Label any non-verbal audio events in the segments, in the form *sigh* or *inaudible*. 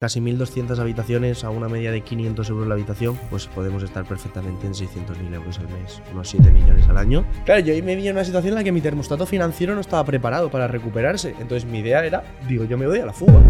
casi 1.200 habitaciones a una media de 500 euros la habitación, pues podemos estar perfectamente en 600.000 euros al mes, unos 7 millones al año. Claro, yo ahí me vi en una situación en la que mi termostato financiero no estaba preparado para recuperarse. Entonces mi idea era, digo, yo me voy a la fuga.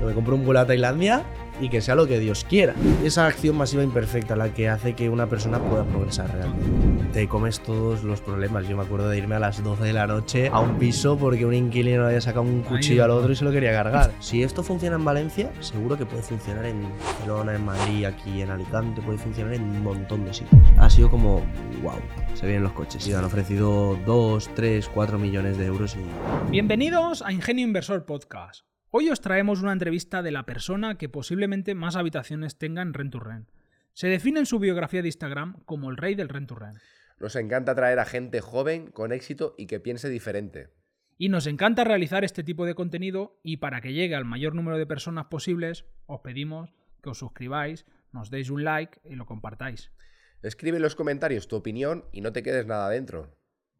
Yo me compro un vuelo a Tailandia y que sea lo que Dios quiera. Esa acción masiva imperfecta la que hace que una persona pueda progresar realmente. Te comes todos los problemas. Yo me acuerdo de irme a las 12 de la noche a un piso porque un inquilino había sacado un cuchillo al otro y se lo quería cargar. Si esto funciona en Valencia, seguro que puede funcionar en Barcelona, en Madrid, aquí en Alicante, puede funcionar en un montón de sitios. Ha sido como, wow, se vienen los coches. Y han ofrecido 2, 3, 4 millones de euros y... Bienvenidos a Ingenio Inversor Podcast. Hoy os traemos una entrevista de la persona que posiblemente más habitaciones tenga en Rent to Rent. Se define en su biografía de Instagram como el rey del Rent to Rent. Nos encanta traer a gente joven, con éxito y que piense diferente. Y nos encanta realizar este tipo de contenido y para que llegue al mayor número de personas posibles, os pedimos que os suscribáis, nos deis un like y lo compartáis. Escribe en los comentarios tu opinión y no te quedes nada dentro.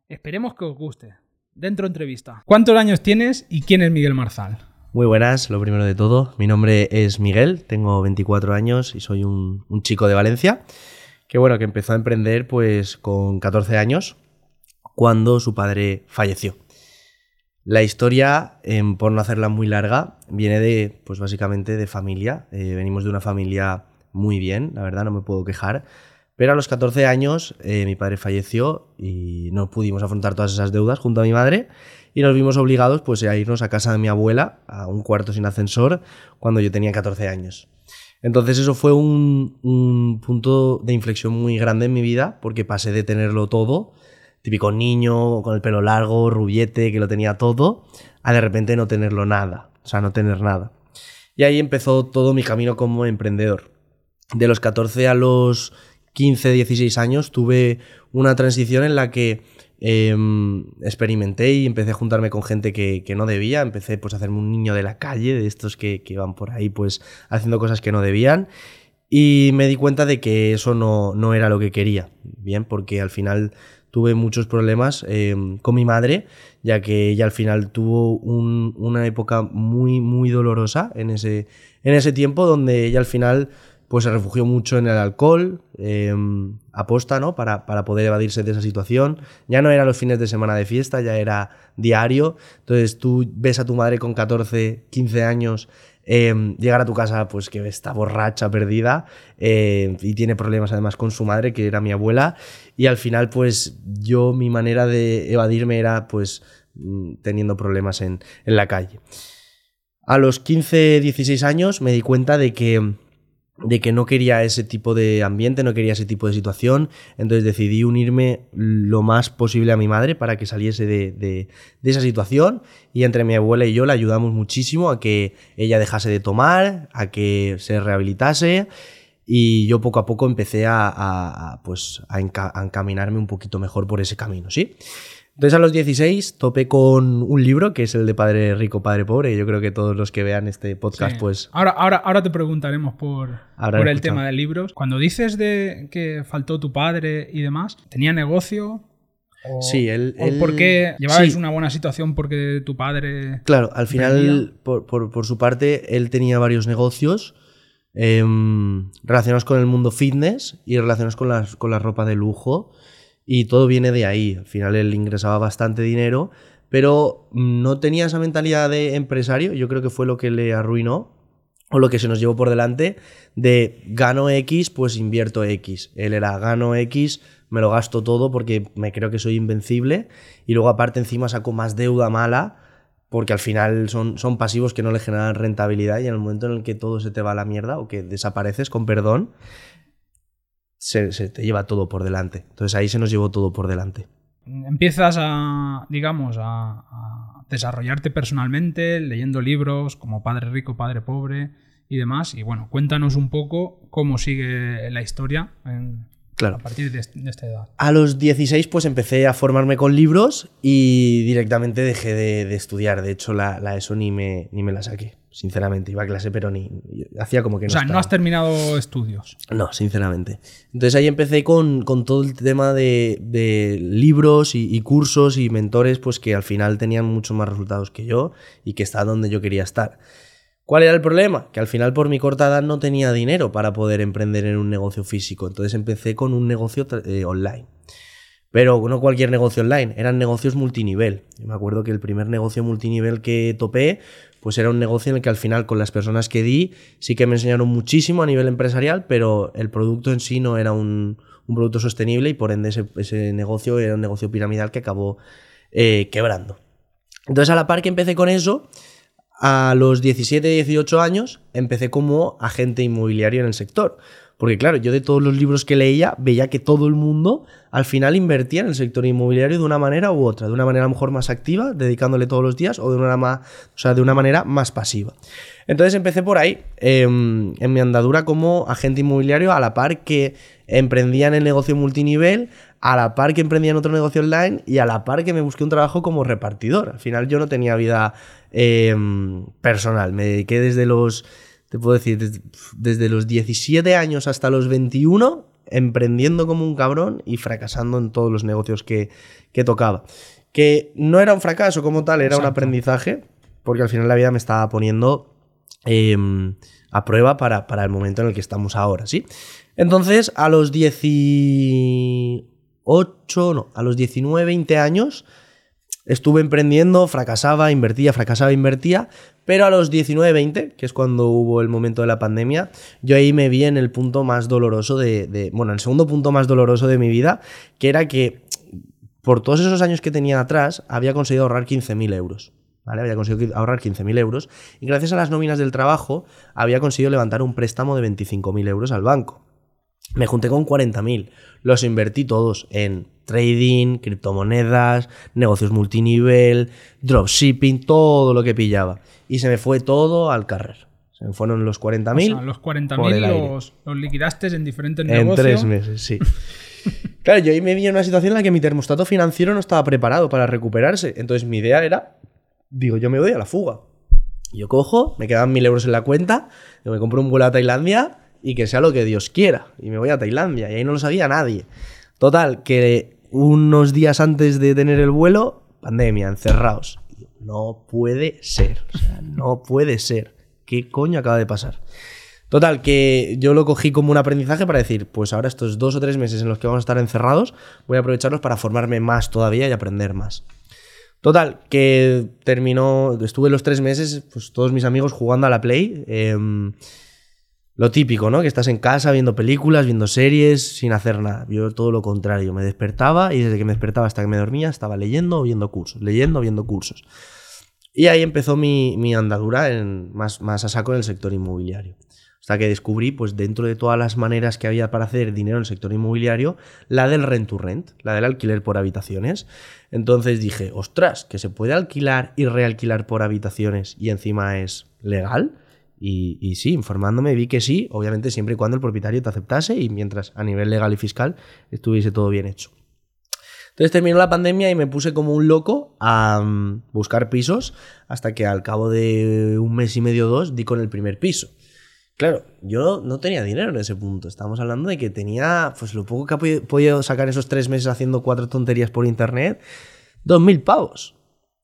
Esperemos que os guste. Dentro entrevista. ¿Cuántos años tienes y quién es Miguel Marzal? Muy buenas, lo primero de todo. Mi nombre es Miguel, tengo 24 años y soy un, chico de Valencia que bueno, que empezó a emprender pues con 14 años cuando su padre falleció. La historia, por no hacerla muy larga, viene de, pues básicamente de familia. Eh, venimos de una familia muy bien, la verdad, no me puedo quejar. Pero a los 14 años eh, mi padre falleció y no pudimos afrontar todas esas deudas junto a mi madre y nos vimos obligados pues, a irnos a casa de mi abuela, a un cuarto sin ascensor, cuando yo tenía 14 años. Entonces eso fue un, un punto de inflexión muy grande en mi vida porque pasé de tenerlo todo, típico niño con el pelo largo, rubiete, que lo tenía todo, a de repente no tenerlo nada, o sea, no tener nada. Y ahí empezó todo mi camino como emprendedor. De los 14 a los 15, 16 años tuve una transición en la que em, experimenté y empecé a juntarme con gente que, no debía, empecé pues a hacerme un niño de la calle, de estos que, que, van por ahí pues haciendo cosas que no debían. Y me di cuenta de que eso no, no era lo que quería, bien, porque al final tuve muchos problemas em, con mi madre, ya que ella al final tuvo una época muy, muy dolorosa en ese, en ese tiempo donde ella al final pues se refugió mucho en el alcohol, em, aposta, ¿no? Para, para, poder evadirse de esa situación. Ya no era los fines de semana de fiesta, ya era diario. Entonces tú ves a tu madre con 14, 15 años em, llegar a tu casa, pues que está borracha, perdida, em, y tiene problemas además con su madre, que era mi abuela. Y al final, pues yo, mi manera de evadirme era, pues, mm, teniendo problemas en, en la calle. A los 15, 16 años me di cuenta de que de que no quería ese tipo de ambiente, no quería ese tipo de situación, entonces decidí unirme lo más posible a mi madre para que saliese de, esa situación. Y entre mi abuela y yo la ayudamos muchísimo a que ella dejase de tomar, a que se rehabilitase. Y yo poco a poco empecé a, pues, a encaminarme un poquito mejor por ese camino, ¿sí? Entonces a los 16 topé con un libro que es el de Padre Rico, Padre Pobre. Yo creo que todos los que vean este podcast, pues... Ahora, ahora, ahora te preguntaremos por, por el tema de libros. Cuando dices de que faltó tu padre y demás, ¿tenía negocio? sí, él... ¿O por qué llevabais una buena situación porque tu padre... Claro, al final, por, por, su parte, él tenía varios negocios em, relacionados con el mundo fitness y relacionados con, las, con la ropa de lujo. Y todo viene de ahí. Al final él ingresaba bastante dinero, pero no tenía esa mentalidad de empresario. Yo creo que fue lo que le arruinó o lo que se nos llevó por delante de gano X, pues invierto X. Él era gano X, me lo gasto todo porque me creo que soy invencible y luego aparte encima saco más deuda mala porque al final son, son pasivos que no le generan rentabilidad y en el momento en el que todo se te va a la mierda o que desapareces, con perdón, se, te lleva todo por delante. Entonces ahí se nos llevó todo por delante. Empiezas a, digamos, a, desarrollarte personalmente, leyendo libros como Padre Rico, Padre Pobre y demás. Y bueno, cuéntanos un poco cómo sigue la historia claro. a partir de, esta edad. A los 16 pues empecé a formarme con libros y directamente dejé de, estudiar. De hecho, la, la ESO ni me, ni me la saqué sinceramente. Iba a clase, pero ni. Hacía como que no. O sea, no has terminado estudios. No, sinceramente. Entonces ahí empecé con, todo el tema de, libros y, cursos y mentores, pues que al final tenían mucho más resultados que yo y que está donde yo quería estar. ¿Cuál era el problema? Que al final por mi corta edad no tenía dinero para poder emprender en un negocio físico. Entonces empecé con un negocio eh, online. Pero no cualquier negocio online, eran negocios multinivel. Me acuerdo que el primer negocio multinivel que topé, pues era un negocio en el que al final con las personas que di sí que me enseñaron muchísimo a nivel empresarial, pero el producto en sí no era un, producto sostenible y por ende ese, negocio era un negocio piramidal que acabó eh, quebrando. Entonces a la par que empecé con eso, a los 17, 18 años empecé como agente inmobiliario en el sector. Porque claro, yo de todos los libros que leía veía que todo el mundo al final invertía en el sector inmobiliario de una manera u otra, de una manera a lo mejor más activa, dedicándole todos los días, o de una, más, o sea, de una manera más pasiva. Entonces empecé por ahí, em, en mi andadura como agente inmobiliario, a la par que emprendía en el negocio multinivel, a la par que emprendía en otro negocio online y a la par que me busqué un trabajo como repartidor. Al final yo no tenía vida em, personal, me dediqué desde los te puedo decir, desde, los 17 años hasta los 21, emprendiendo como un cabrón y fracasando en todos los negocios que, tocaba. Que no era un fracaso como tal, era un aprendizaje, porque al final la vida me estaba poniendo em, a prueba para, para, el momento en el que estamos ahora, ¿sí? Entonces, a los 18, no, a los 19, 20 años, Estuve emprendiendo, fracasaba, invertía, fracasaba, invertía, pero a los 19-20, que es cuando hubo el momento de la pandemia, yo ahí me vi en el punto más doloroso de, bueno, el segundo punto más doloroso de mi vida, que era que por todos esos años que tenía atrás, había conseguido ahorrar 15.000 euros. ¿Vale? Había conseguido ahorrar 15.000 euros y gracias a las nóminas del trabajo había conseguido levantar un préstamo de 25.000 euros al banco. Me junté con 40.000. Los invertí todos en trading, criptomonedas, negocios multinivel, dropshipping, todo lo que pillaba. Y se me fue todo al carrer. Se me fueron los 40.000. O sea, los 40.000 los, los, liquidaste en diferentes negocios. En tres meses, sí. *laughs* claro, yo ahí me vi en una situación en la que mi termostato financiero no estaba preparado para recuperarse. Entonces mi idea era, digo, yo me voy a la fuga. Yo cojo, me quedan 1.000 euros en la cuenta, me compro un vuelo a Tailandia y que sea lo que Dios quiera. Y me voy a Tailandia. Y ahí no lo sabía nadie. Total, que unos días antes de tener el vuelo, pandemia, encerrados. No puede ser. O sea, no puede ser. ¿Qué coño acaba de pasar? Total, que yo lo cogí como un aprendizaje para decir, pues ahora estos dos o tres meses en los que vamos a estar encerrados, voy a aprovecharlos para formarme más todavía y aprender más. Total, que terminó, estuve los tres meses, pues todos mis amigos jugando a la Play. Em, lo típico, ¿no? Que estás en casa viendo películas, viendo series, sin hacer nada. Yo todo lo contrario. Me despertaba y desde que me despertaba hasta que me dormía estaba leyendo o viendo cursos, leyendo o viendo cursos. Y ahí empezó mi, andadura en, más, más a saco en el sector inmobiliario. Hasta que descubrí, pues dentro de todas las maneras que había para hacer dinero en el sector inmobiliario, la del rent to rent, la del alquiler por habitaciones. Entonces dije, ostras, que se puede alquilar y realquilar por habitaciones y encima es legal. Y, sí, informándome vi que sí, obviamente siempre y cuando el propietario te aceptase y mientras a nivel legal y fiscal estuviese todo bien hecho. Entonces terminó la pandemia y me puse como un loco a mm, buscar pisos hasta que al cabo de un mes y medio dos di con el primer piso. Claro, yo no tenía dinero en ese punto. Estamos hablando de que tenía, pues lo poco que he podido sacar esos tres meses haciendo cuatro tonterías por internet, dos mil pavos.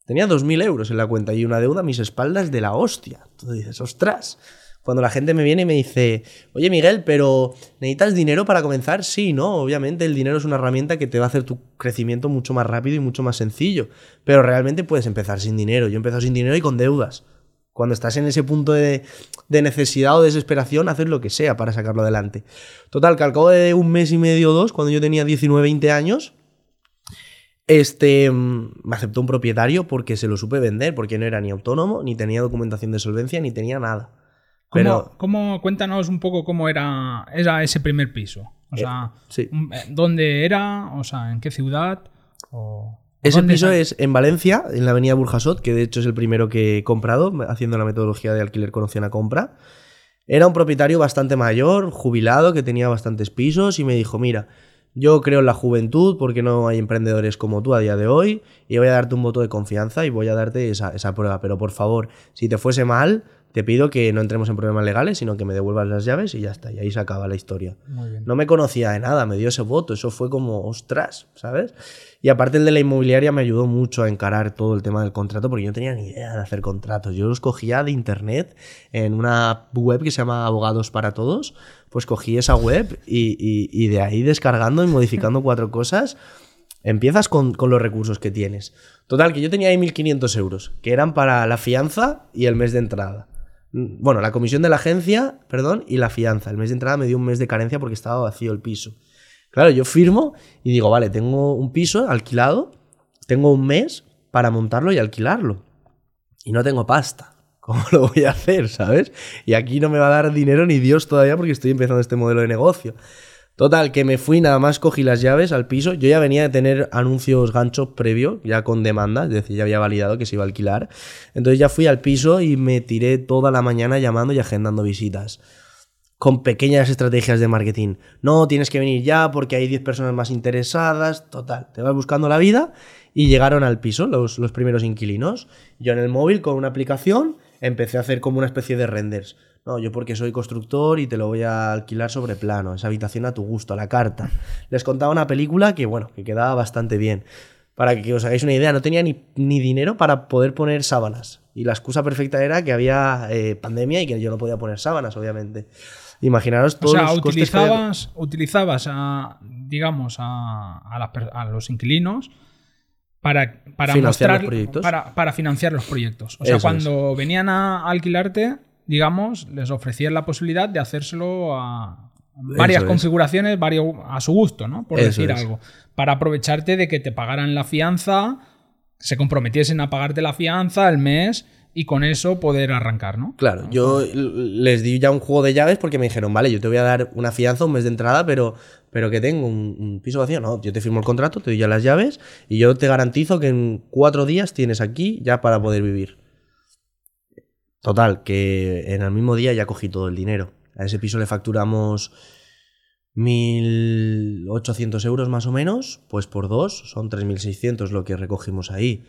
Tenía 2.000 euros en la cuenta y una deuda a mis espaldas de la hostia. Tú dices, ostras. Cuando la gente me viene y me dice, oye Miguel, pero ¿necesitas dinero para comenzar? Sí, no, obviamente el dinero es una herramienta que te va a hacer tu crecimiento mucho más rápido y mucho más sencillo. Pero realmente puedes empezar sin dinero. Yo he empezado sin dinero y con deudas. Cuando estás en ese punto de, de necesidad o desesperación, haces lo que sea para sacarlo adelante. Total, que al cabo de un mes y medio o dos, cuando yo tenía 19, 20 años, este, mm, me aceptó un propietario porque se lo supe vender, porque no era ni autónomo, ni tenía documentación de solvencia, ni tenía nada. Pero, ¿Cómo, cuéntanos un poco cómo era, ese primer piso? O eh, sea, mm, eh, ¿dónde era? O sea, ¿en qué ciudad? ese piso es en Valencia, en la avenida Burjasot, que de hecho es el primero que he comprado, haciendo la metodología de alquiler con opción a compra. Era un propietario bastante mayor, jubilado, que tenía bastantes pisos y me dijo, mira, yo creo en la juventud porque no hay emprendedores como tú a día de hoy y voy a darte un voto de confianza y voy a darte esa, prueba. Pero por favor, si te fuese mal, te pido que no entremos en problemas legales, sino que me devuelvas las llaves y ya está. Y ahí se acaba la historia. Muy bien. No me conocía de nada, me dio ese voto, eso fue como, ostras, ¿sabes? Y aparte el de la inmobiliaria me ayudó mucho a encarar todo el tema del contrato, porque yo no tenía ni idea de hacer contratos. Yo los cogía de internet en una web que se llama Abogados para Todos, pues cogí esa web y, de ahí descargando y modificando cuatro cosas, empiezas con, con los recursos que tienes. Total, que yo tenía ahí 1.500 euros, que eran para la fianza y el mes de entrada. Mm, Bueno, la comisión de la agencia, perdón, y la fianza. El mes de entrada me dio un mes de carencia porque estaba vacío el piso. Claro, yo firmo y digo, vale, tengo un piso alquilado, tengo un mes para montarlo y alquilarlo. Y no tengo pasta. ¿Cómo lo voy a hacer, sabes? Y aquí no me va a dar dinero ni Dios todavía porque estoy empezando este modelo de negocio. Total, que me fui, nada más cogí las llaves al piso. Yo ya venía de tener anuncios ganchos previo, ya con demanda, es decir, ya había validado que se iba a alquilar. Entonces ya fui al piso y me tiré toda la mañana llamando y agendando visitas. Con pequeñas estrategias de marketing. No, tienes que venir ya porque hay 10 personas más interesadas. Total, te vas buscando la vida y llegaron al piso los, los primeros inquilinos. Yo en el móvil con una aplicación empecé a hacer como una especie de renders. No, yo porque soy constructor y te lo voy a alquilar sobre plano, esa habitación a tu gusto, a la carta. Les contaba una película que, bueno, que quedaba bastante bien. Para que os hagáis una idea, no tenía ni, ni dinero para poder poner sábanas. Y la excusa perfecta era que había eh, pandemia y que yo no podía poner sábanas, obviamente. Imaginaros O todos sea, los costes utilizabas, a, digamos, a, a las per- a los inquilinos para, para Financiar mostrar, los proyectos. Para, para financiar los proyectos. O sea, Eso cuando venían a alquilarte, digamos, les ofrecías la posibilidad de hacérselo a varias Eso es. configuraciones, varios, a su gusto, ¿no? Por Eso decir es. algo. Para aprovecharte de que te pagaran la fianza, se comprometiesen a pagarte la fianza el mes y con eso poder arrancar, ¿no? Claro, yo les di ya un juego de llaves porque me dijeron, vale, yo te voy a dar una fianza, un mes de entrada, pero, pero que tengo un, piso vacío. No, yo te firmo el contrato, te doy ya las llaves y yo te garantizo que en cuatro días tienes aquí ya para poder vivir. Total, que en el mismo día ya cogí todo el dinero. A ese piso le facturamos 1.800 euros más o menos, pues por dos son 3.600 lo que recogimos ahí.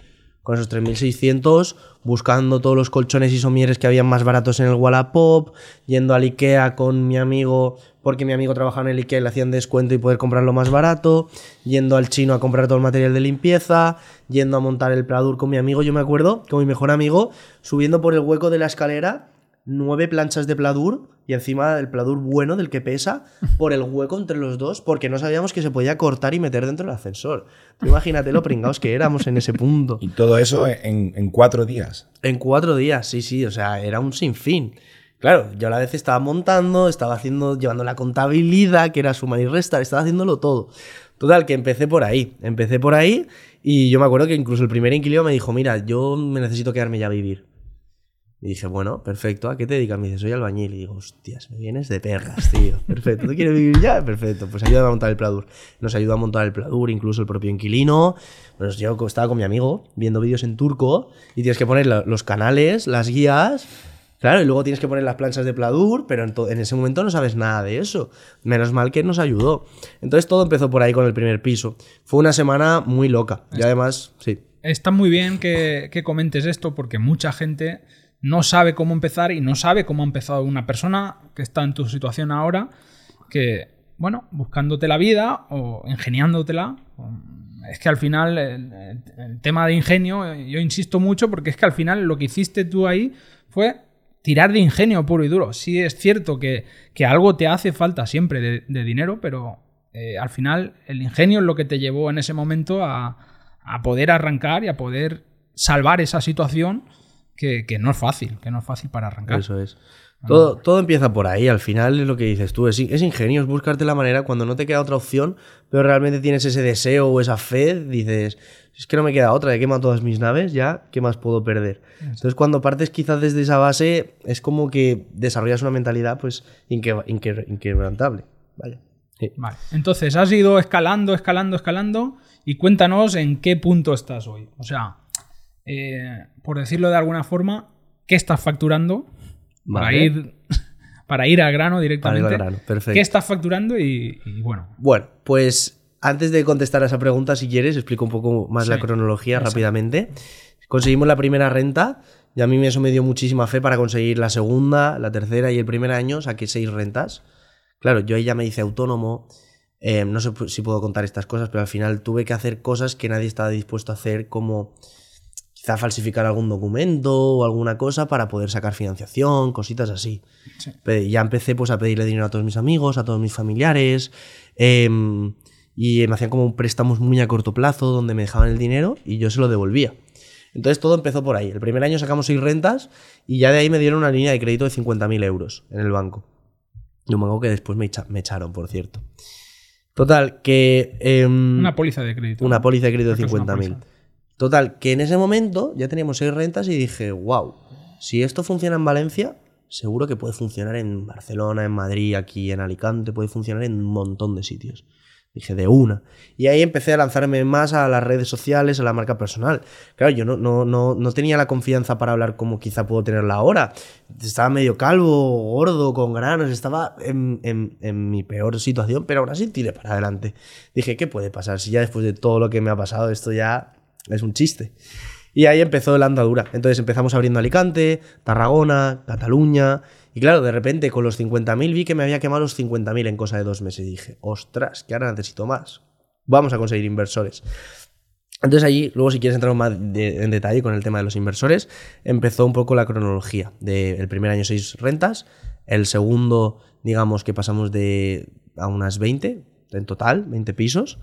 Con esos 3.600, buscando todos los colchones y somieres que habían más baratos en el Wallapop, yendo al Ikea con mi amigo, porque mi amigo trabajaba en el Ikea y le hacían descuento y poder comprarlo más barato, yendo al chino a comprar todo el material de limpieza, yendo a montar el pladur con mi amigo, yo me acuerdo, con mi mejor amigo, subiendo por el hueco de la escalera, nueve planchas de pladur y encima el pladur bueno del que pesa *laughs* por el hueco entre los dos porque no sabíamos que se podía cortar y meter dentro del ascensor. Tú imagínate lo pringados que éramos en ese punto. *laughs* Y todo eso en, en cuatro días. En cuatro días, sí, sí, o sea, era un sinfín. Claro, yo a la vez estaba montando, estaba haciendo, llevando la contabilidad, que era sumar y restar, estaba haciéndolo todo. Total, que empecé por ahí, empecé por ahí y yo me acuerdo que incluso el primer inquilino me dijo, mira, yo me necesito quedarme ya a vivir. Y dije, bueno, perfecto, ¿a qué te dedicas? Me dice, soy albañil. Y digo, hostias, me vienes de perras, tío. *laughs* Perfecto, ¿tú quieres vivir ya? Perfecto, pues ayúdame a montar el pladur. Nos ayudó a montar el pladur, incluso el propio inquilino. Pues yo estaba con mi amigo viendo vídeos en turco y tienes que poner los canales, las guías. Claro, y luego tienes que poner las planchas de pladur, pero en, en ese momento no sabes nada de eso. Menos mal que nos ayudó. Entonces todo empezó por ahí con el primer piso. Fue una semana muy loca. Y además, sí. Está muy bien que, que comentes esto porque mucha gente no sabe cómo empezar y no sabe cómo ha empezado una persona que está en tu situación ahora, que, bueno, buscándote la vida o ingeniándotela. Es que al final el, tema de ingenio, eh, yo insisto mucho porque es que al final lo que hiciste tú ahí fue tirar de ingenio puro y duro. Sí es cierto que, que algo te hace falta siempre de, de dinero, pero eh, al final el ingenio es lo que te llevó en ese momento a, a poder arrancar y a poder salvar esa situación que, que no es fácil, que no es fácil para arrancar. Eso es. Todo, todo empieza por ahí, al final es lo que dices tú, es, es ingenio, es buscarte la manera cuando no te queda otra opción, pero realmente tienes ese deseo o esa fe, dices, es que no me queda otra, he quemado todas mis naves, ya, ¿qué más puedo perder? Entonces cuando partes quizás desde esa base, es como que desarrollas una mentalidad pues inque- inque- inquebrantable. Sí. Vale. Entonces, has ido escalando, escalando, escalando y cuéntanos en qué punto estás hoy. O sea, eh, por decirlo de alguna forma, ¿qué estás facturando? Para, ir, *laughs* para ir al grano directamente. Para ir al grano, perfecto. ¿Qué estás facturando? Y, y bueno, Bueno, pues antes de contestar a esa pregunta, si quieres, explico un poco más la cronología exacto. rápidamente. Conseguimos la primera renta, Y a mí eso me dio muchísima fe para conseguir la segunda, la tercera y el primer año saqué seis rentas. Claro, yo ahí ya me hice autónomo. eh, no sé si puedo contar estas cosas, pero al final tuve que hacer cosas que nadie estaba dispuesto a hacer, como quizá falsificar algún documento o alguna cosa para poder sacar financiación, cositas así. Sí. Ya empecé pues a pedirle dinero a todos mis amigos, a todos mis familiares. em, y me hacían como préstamos muy a corto plazo donde me dejaban el dinero y yo se lo devolvía. Entonces todo empezó por ahí. El primer año sacamos seis rentas y ya de ahí me dieron una línea de crédito de 50.000 euros en el banco. Y un banco que después me, echa- me echaron, por cierto. Total, que... em, Una póliza de crédito. una póliza de crédito de Creo que es una 50.000. Total, que en ese momento ya teníamos seis rentas y dije, wow, si esto funciona en Valencia, seguro que puede funcionar en Barcelona, en Madrid, aquí en Alicante, puede funcionar en un montón de sitios. Dije, de una. Y ahí empecé a lanzarme más a las redes sociales, a la marca personal. Claro, yo no, no, no, no tenía la confianza para hablar como quizá puedo tenerla ahora. Estaba medio calvo, gordo, con granos, estaba en, en- en mi peor situación, pero aún así tiré para adelante. Dije, ¿qué puede pasar? Si ya después de todo lo que me ha pasado, esto ya es un chiste. Y ahí empezó la andadura. Entonces empezamos abriendo Alicante, Tarragona, Cataluña. Y claro, de repente con los 50.000 vi que me había quemado los 50.000 en cosa de dos meses. Y dije, ostras, que ahora necesito más. Vamos a conseguir inversores. Entonces allí, luego si quieres entrar más en detalle con el tema de los inversores, empezó un poco la cronología. del primer año seis rentas, el segundo, digamos que pasamos de a unas 20 en total, 20 pisos.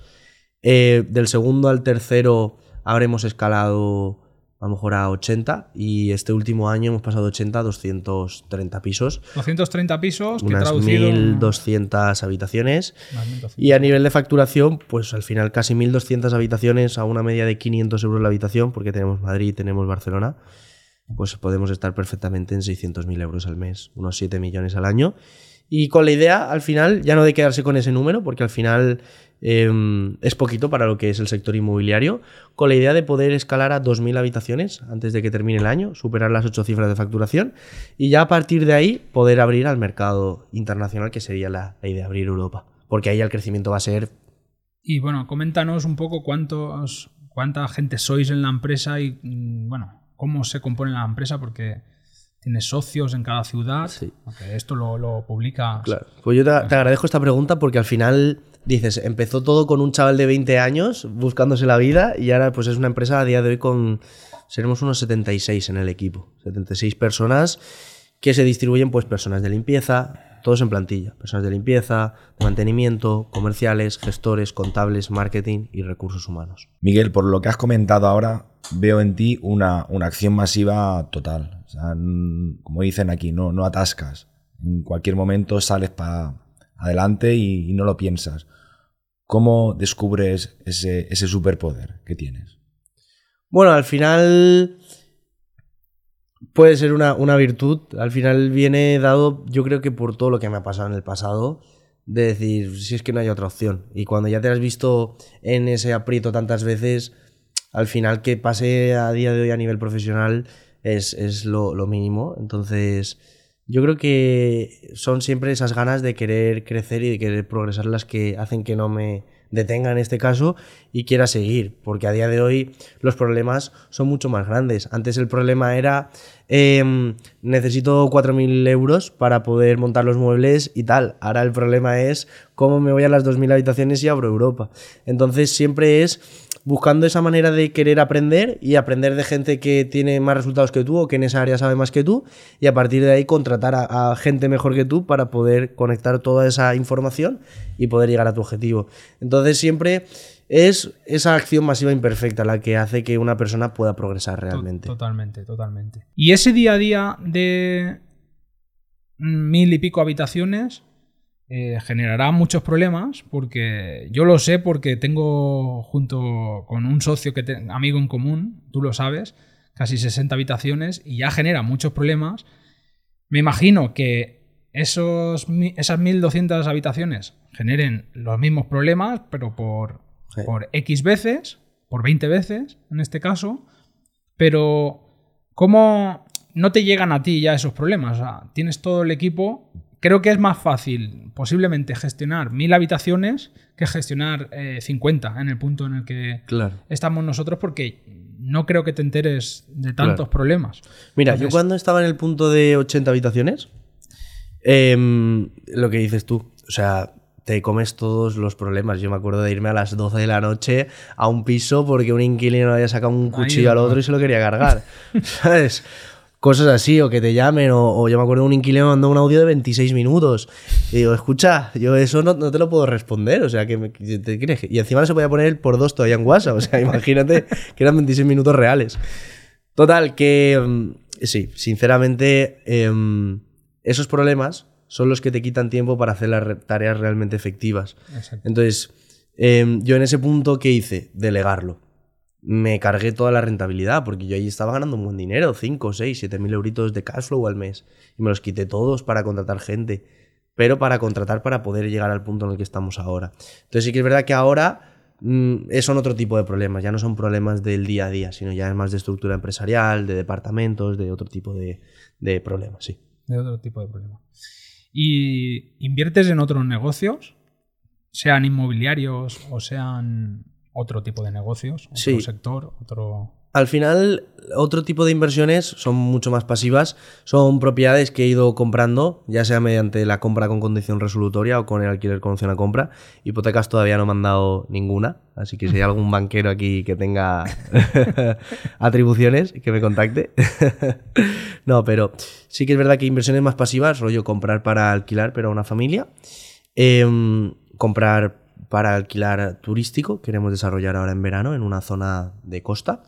Eh, del segundo al tercero habremos escalado a lo mejor a 80 y este último año hemos pasado de 80 a 230 pisos, 230 pisos que unas traducido... 1.200 habitaciones Más 1.200. y a nivel de facturación, pues al final casi 1.200 habitaciones a una media de 500 euros la habitación, porque tenemos Madrid, tenemos Barcelona, pues podemos estar perfectamente en 600.000 euros al mes, unos 7 millones al año. Y con la idea, al final, ya no de quedarse con ese número, porque al final eh, es poquito para lo que es el sector inmobiliario, con la idea de poder escalar a 2.000 habitaciones antes de que termine el año, superar las 8 cifras de facturación, y ya a partir de ahí poder abrir al mercado internacional, que sería la, la idea, abrir Europa. Porque ahí el crecimiento va a ser Y bueno, coméntanos un poco cuántos, cuánta gente sois en la empresa y, mm, bueno, cómo se compone la empresa, porque tienes socios en cada ciudad. Sí. Esto lo, lo publica. Claro. Pues yo te, te agradezco esta pregunta porque al final dices, empezó todo con un chaval de 20 años buscándose la vida y ahora pues es una empresa a día de hoy con seremos unos 76 en el equipo, 76 personas que se distribuyen pues personas de limpieza, todos en plantilla, personas de limpieza, de mantenimiento, comerciales, gestores, contables, marketing y recursos humanos. Miguel, por lo que has comentado ahora, veo en ti una, una acción masiva total. Como dicen aquí, no, no atascas. En cualquier momento sales para adelante y no lo piensas. ¿Cómo descubres ese, superpoder que tienes? Bueno, al final puede ser una, virtud. Al final viene dado, yo creo que por todo lo que me ha pasado en el pasado, de decir, si es que no hay otra opción. Y cuando ya te has visto en ese aprieto tantas veces, al final que pase a día de hoy a nivel profesional es, lo mínimo. Entonces, yo creo que son siempre esas ganas de querer crecer y de querer progresar las que hacen que no me detenga en este caso y quiera seguir, porque a día de hoy los problemas son mucho más grandes. Antes el problema era em, necesito 4.000 euros para poder montar los muebles y tal. Ahora el problema es cómo me voy a las 2.000 habitaciones y abro Europa. Entonces siempre es buscando esa manera de querer aprender y aprender de gente que tiene más resultados que tú o que en esa área sabe más que tú y a partir de ahí contratar a, a gente mejor que tú para poder conectar toda esa información y poder llegar a tu objetivo. Entonces siempre es esa acción masiva imperfecta la que hace que una persona pueda progresar realmente. Totalmente, totalmente. Y ese día a día de mil y pico habitaciones eh, generará muchos problemas porque yo lo sé porque tengo junto con un socio que te- amigo en común, tú lo sabes, casi 60 habitaciones y ya genera muchos problemas. Me imagino que esos, esas 1200 habitaciones generen los mismos problemas, pero por, Sí. por X veces, por 20 veces en este caso. Pero, ¿cómo no te llegan a ti ya esos problemas? O sea, tienes todo el equipo. Creo que es más fácil posiblemente gestionar mil habitaciones que gestionar eh, 50 en el punto en el que Claro. estamos nosotros porque no creo que te enteres de tantos Claro. problemas. Mira, Entonces- yo cuando estaba en el punto de 80 habitaciones, em, lo que dices tú, o sea, te comes todos los problemas. Yo me acuerdo de irme a las 12 de la noche a un piso porque un inquilino había sacado un cuchillo al otro y se lo quería cargar. *laughs* ¿Sabes? Cosas así, o que te llamen, o, o yo me acuerdo de un inquilino mandó un audio de 26 minutos. Y digo, escucha, yo eso no, no te lo puedo responder, o sea, que me- te crees. que-". Y encima no se podía poner por dos todavía en WhatsApp, *laughs* o sea, imagínate que eran 26 minutos reales. Total, que mm, sí, sinceramente, em, esos problemas son los que te quitan tiempo para hacer las re- tareas realmente efectivas. Exacto. Entonces, em, yo en ese punto, ¿qué hice? Delegarlo. Me cargué toda la rentabilidad, porque yo ahí estaba ganando un buen dinero, 5, 6, 7 mil euritos de cash flow al mes. Y me los quité todos para contratar gente, pero para contratar para poder llegar al punto en el que estamos ahora. Entonces sí que es verdad que ahora mm, eh, son otro tipo de problemas, ya no son problemas del día a día, sino ya es más de estructura empresarial, de departamentos, de otro tipo de, de problemas, sí. de otro tipo de problema. ¿Y inviertes en otros negocios? Sean inmobiliarios o sean otro tipo de negocios, otro Sí. sector, otro... Al final, otro tipo de inversiones son mucho más pasivas. Son propiedades que he ido comprando, ya sea mediante la compra con condición resolutoria o con el alquiler con opción a compra. Hipotecas todavía no me han dado ninguna, así que si hay algún banquero aquí que tenga *laughs* atribuciones, que me contacte. *laughs* no, pero sí que es verdad que inversiones más pasivas, rollo comprar para alquilar, pero a una familia. Em, comprar para alquilar turístico, queremos desarrollar ahora en verano en una zona de costa.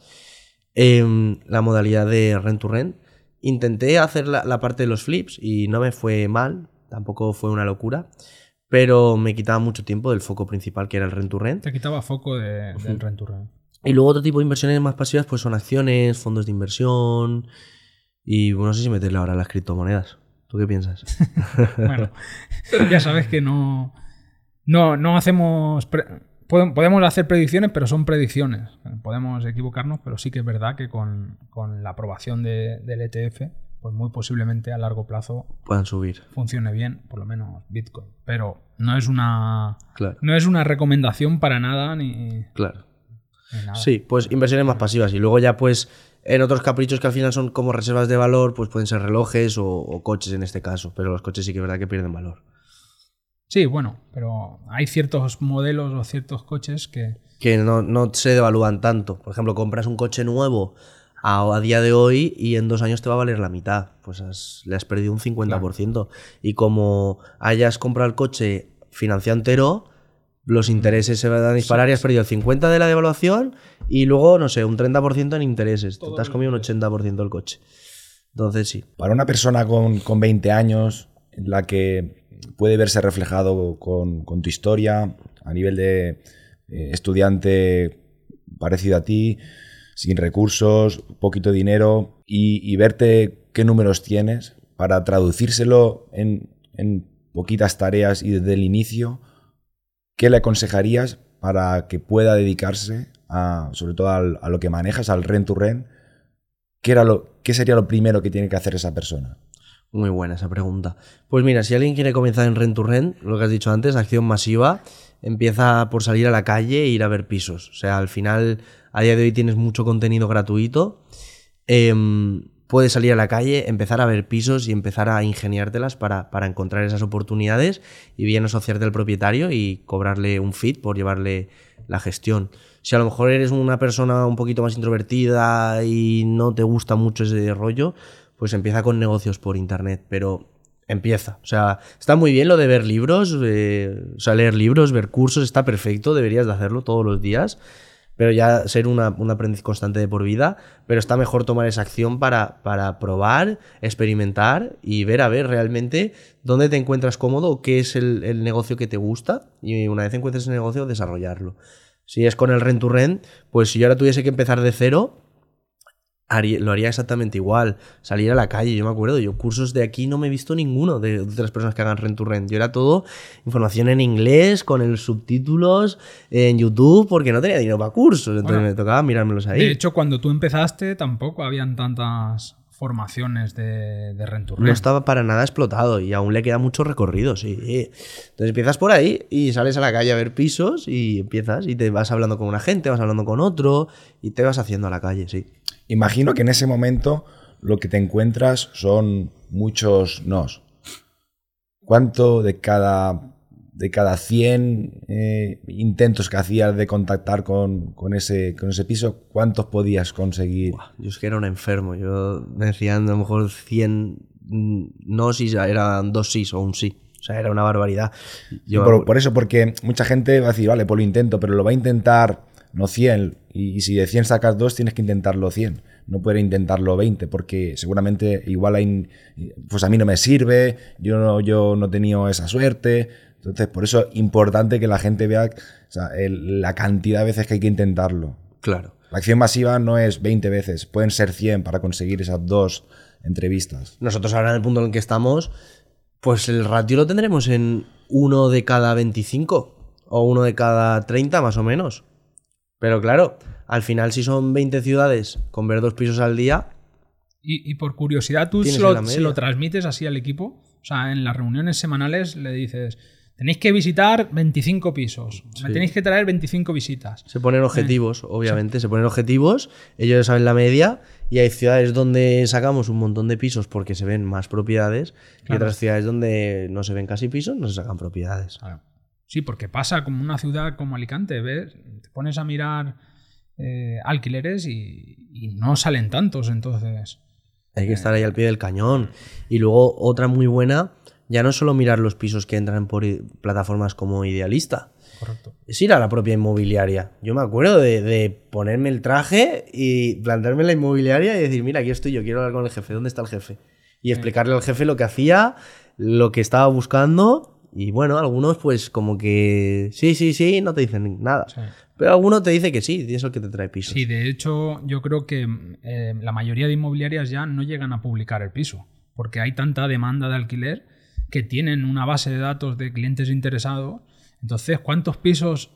Em, la modalidad de rent to rent. Intenté hacer la, la parte de los flips y no me fue mal, tampoco fue una locura, pero me quitaba mucho tiempo del foco principal que era el rent to rent. Te quitaba foco de- del rent to rent. Y luego otro tipo de inversiones más pasivas pues son acciones, fondos de inversión y bueno, no sé si meterle ahora las criptomonedas. ¿Tú qué piensas? *laughs* Bueno, ya sabes que no, no, no hacemos... podemos hacer predicciones, pero son predicciones. Podemos equivocarnos, pero sí que es verdad que con, con la aprobación de- del ETF, pues muy posiblemente a largo plazo Puedan subir. funcione bien, por lo menos Bitcoin. Pero no es una, Claro, no es una recomendación para nada ni, claro. ni nada. Sí, pues inversiones más pasivas. Y luego ya pues en otros caprichos que al final son como reservas de valor, pues pueden ser relojes o, o coches en este caso. Pero los coches sí que es verdad que pierden valor. Sí, bueno, pero hay ciertos modelos o ciertos coches que... Que no, no se devalúan tanto. Por ejemplo, compras un coche nuevo a, a día de hoy y en dos años te va a valer la mitad. Pues has- le has perdido un 50%. Y como hayas comprado el coche financiado entero, los intereses se van a disparar y has perdido el 50% de la devaluación y luego, no sé, un 30% en intereses. Te has comido un 80% del coche. Entonces sí. Para una persona con, con 20 años, en la que puede verse reflejado con, tu historia, a nivel de eh, estudiante parecido a ti, sin recursos, poquito dinero, y, verte qué números tienes para traducírselo en, poquitas tareas y desde el inicio, ¿qué le aconsejarías para que pueda dedicarse a, sobre todo a lo que manejas, al rent to rent? ¿Qué, era lo, ¿Qué sería lo primero que tiene que hacer esa persona? Muy buena esa pregunta. Pues mira, si alguien quiere comenzar en rent to rent, lo que has dicho antes, acción masiva, empieza por salir a la calle e ir a ver pisos. O sea, al final, a día de hoy tienes mucho contenido gratuito. Em, puedes salir a la calle, empezar a ver pisos y empezar a ingeniártelas para, para encontrar esas oportunidades y bien asociarte al propietario y cobrarle un feed por llevarle la gestión. Si a lo mejor eres una persona un poquito más introvertida y no te gusta mucho ese rollo, pues empieza con negocios por internet, pero empieza. O sea, está muy bien lo de ver libros, eh, o sea, leer libros, ver cursos, está perfecto, deberías de hacerlo todos los días, pero ya ser un aprendiz constante de por vida, pero está mejor tomar esa acción para, para probar, experimentar y ver a ver realmente dónde te encuentras cómodo, qué es el, el negocio que te gusta y una vez encuentres ese negocio, desarrollarlo. Si es con el rent to rent, pues si yo ahora tuviese que empezar de cero, haría- lo haría exactamente igual. Salir a la calle, yo me acuerdo, yo cursos de aquí no me he visto ninguno de otras personas que hagan rent to rent. Yo era todo información en inglés, con el subtítulos en YouTube, porque no tenía dinero para cursos. Entonces Bueno, me tocaba mirármelos ahí. De hecho, cuando tú empezaste tampoco habían tantas formaciones de, de Renturren. No estaba para nada explotado y aún le queda mucho recorrido, sí. Entonces empiezas por ahí y sales a la calle a ver pisos y empiezas y te vas hablando con una gente, vas hablando con otro y te vas haciendo a la calle, sí. Imagino que en ese momento lo que te encuentras son muchos nos. ¿Cuánto de cada, de cada 100 eh, intentos que hacías de contactar con, con ese, con ese piso, cuántos podías conseguir? Buah, yo es que era un enfermo. Yo me decían a lo mejor 100 no si eran dos sí o un sí. O sea, era una barbaridad. Yo, por, por eso, porque mucha gente va a decir, vale, pues lo intento, pero lo va a intentar no 100. Y, y si de 100 sacas 2, tienes que intentarlo 100. No puedes intentarlo 20, porque seguramente igual hay, pues a mí no me sirve, yo no, yo no he tenido esa suerte. Entonces, por eso es importante que la gente vea o sea, el- la cantidad de veces que hay que intentarlo. claro. La acción masiva no es 20 veces, pueden ser 100 para conseguir esas dos entrevistas. Nosotros ahora en el punto en el que estamos, pues el ratio lo tendremos en uno de cada 25 o uno de cada 30 más o menos. Pero claro, al final si son 20 ciudades con ver dos pisos al día, Y, y por curiosidad, ¿tú se lo transmites así al equipo? O sea, en las reuniones semanales le dices, tenéis que visitar 25 pisos, me tenéis que traer 25 visitas. se ponen objetivos, obviamente, se ponen objetivos, ellos saben la media y hay ciudades donde sacamos un montón de pisos porque se ven más propiedades y Claro. otras ciudades donde no se ven casi pisos, no se sacan propiedades. Claro. Sí, porque pasa como una ciudad como Alicante, ¿ves? Te pones a mirar eh, alquileres y, y no salen tantos, entonces. Hay que estar ahí al pie del cañón. Y luego otra muy buena, ya no es solo mirar los pisos que entran por plataformas como Idealista, Correcto. es ir a la propia inmobiliaria. Yo me acuerdo de, de ponerme el traje y plantarme en la inmobiliaria y decir, mira, aquí estoy yo, quiero hablar con el jefe, ¿dónde está el jefe? Y explicarle al jefe lo que hacía, lo que estaba buscando. Y bueno, algunos pues como que sí, sí, sí, no te dicen nada. Sí. Pero alguno te dice que sí, y es el que te trae pisos. Sí, de hecho, yo creo que eh, la mayoría de inmobiliarias ya no llegan a publicar el piso, porque hay tanta demanda de alquiler que tienen una base de datos de clientes interesados. Entonces, ¿cuántos pisos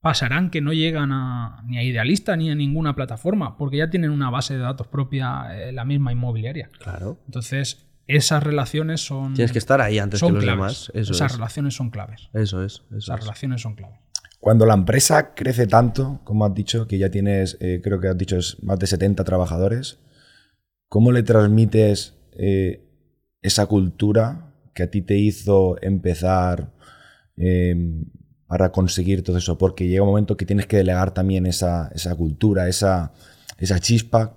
pasarán que no llegan a, ni a Idealista ni a ninguna plataforma? Porque ya tienen una base de datos propia eh, la misma inmobiliaria. Claro. Entonces, esas relaciones son, Tienes que estar ahí antes son que los claves. demás. Eso esas es. relaciones son claves. Eso es. Eso Esas es. relaciones son claves. Cuando la empresa crece tanto, como has dicho, que ya tienes, eh, creo que has dicho, es más de 70 trabajadores, ¿cómo le transmites eh, esa cultura que a ti te hizo empezar eh, para conseguir todo eso? Porque llega un momento que tienes que delegar también esa, esa cultura, esa, esa chispa.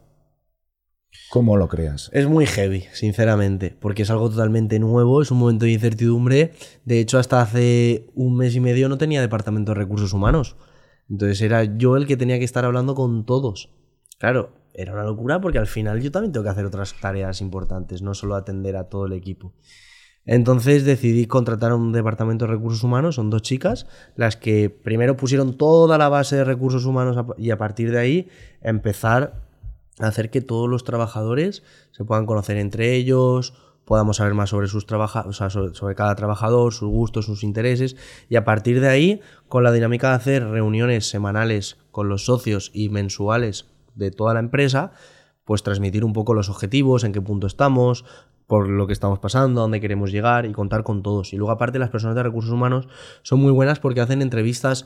¿Cómo lo creas? Es muy heavy, sinceramente, porque es algo totalmente nuevo, es un momento de incertidumbre. De hecho, hasta hace un mes y medio no tenía departamento de recursos humanos. Entonces era yo el que tenía que estar hablando con todos. Claro, era una locura porque al final yo también tengo que hacer otras tareas importantes, no solo atender a todo el equipo. Entonces decidí contratar a un departamento de recursos humanos, son dos chicas, las que primero pusieron toda la base de recursos humanos y a partir de ahí empezar a hacer que todos los trabajadores se puedan conocer entre ellos, podamos saber más sobre sus trabaja o sea, sobre cada trabajador, sus gustos, sus intereses, y a partir de ahí, con la dinámica de hacer reuniones semanales con los socios y mensuales de toda la empresa, pues transmitir un poco los objetivos, en qué punto estamos, por lo que estamos pasando, a dónde queremos llegar y contar con todos. Y luego aparte las personas de recursos humanos son muy buenas porque hacen entrevistas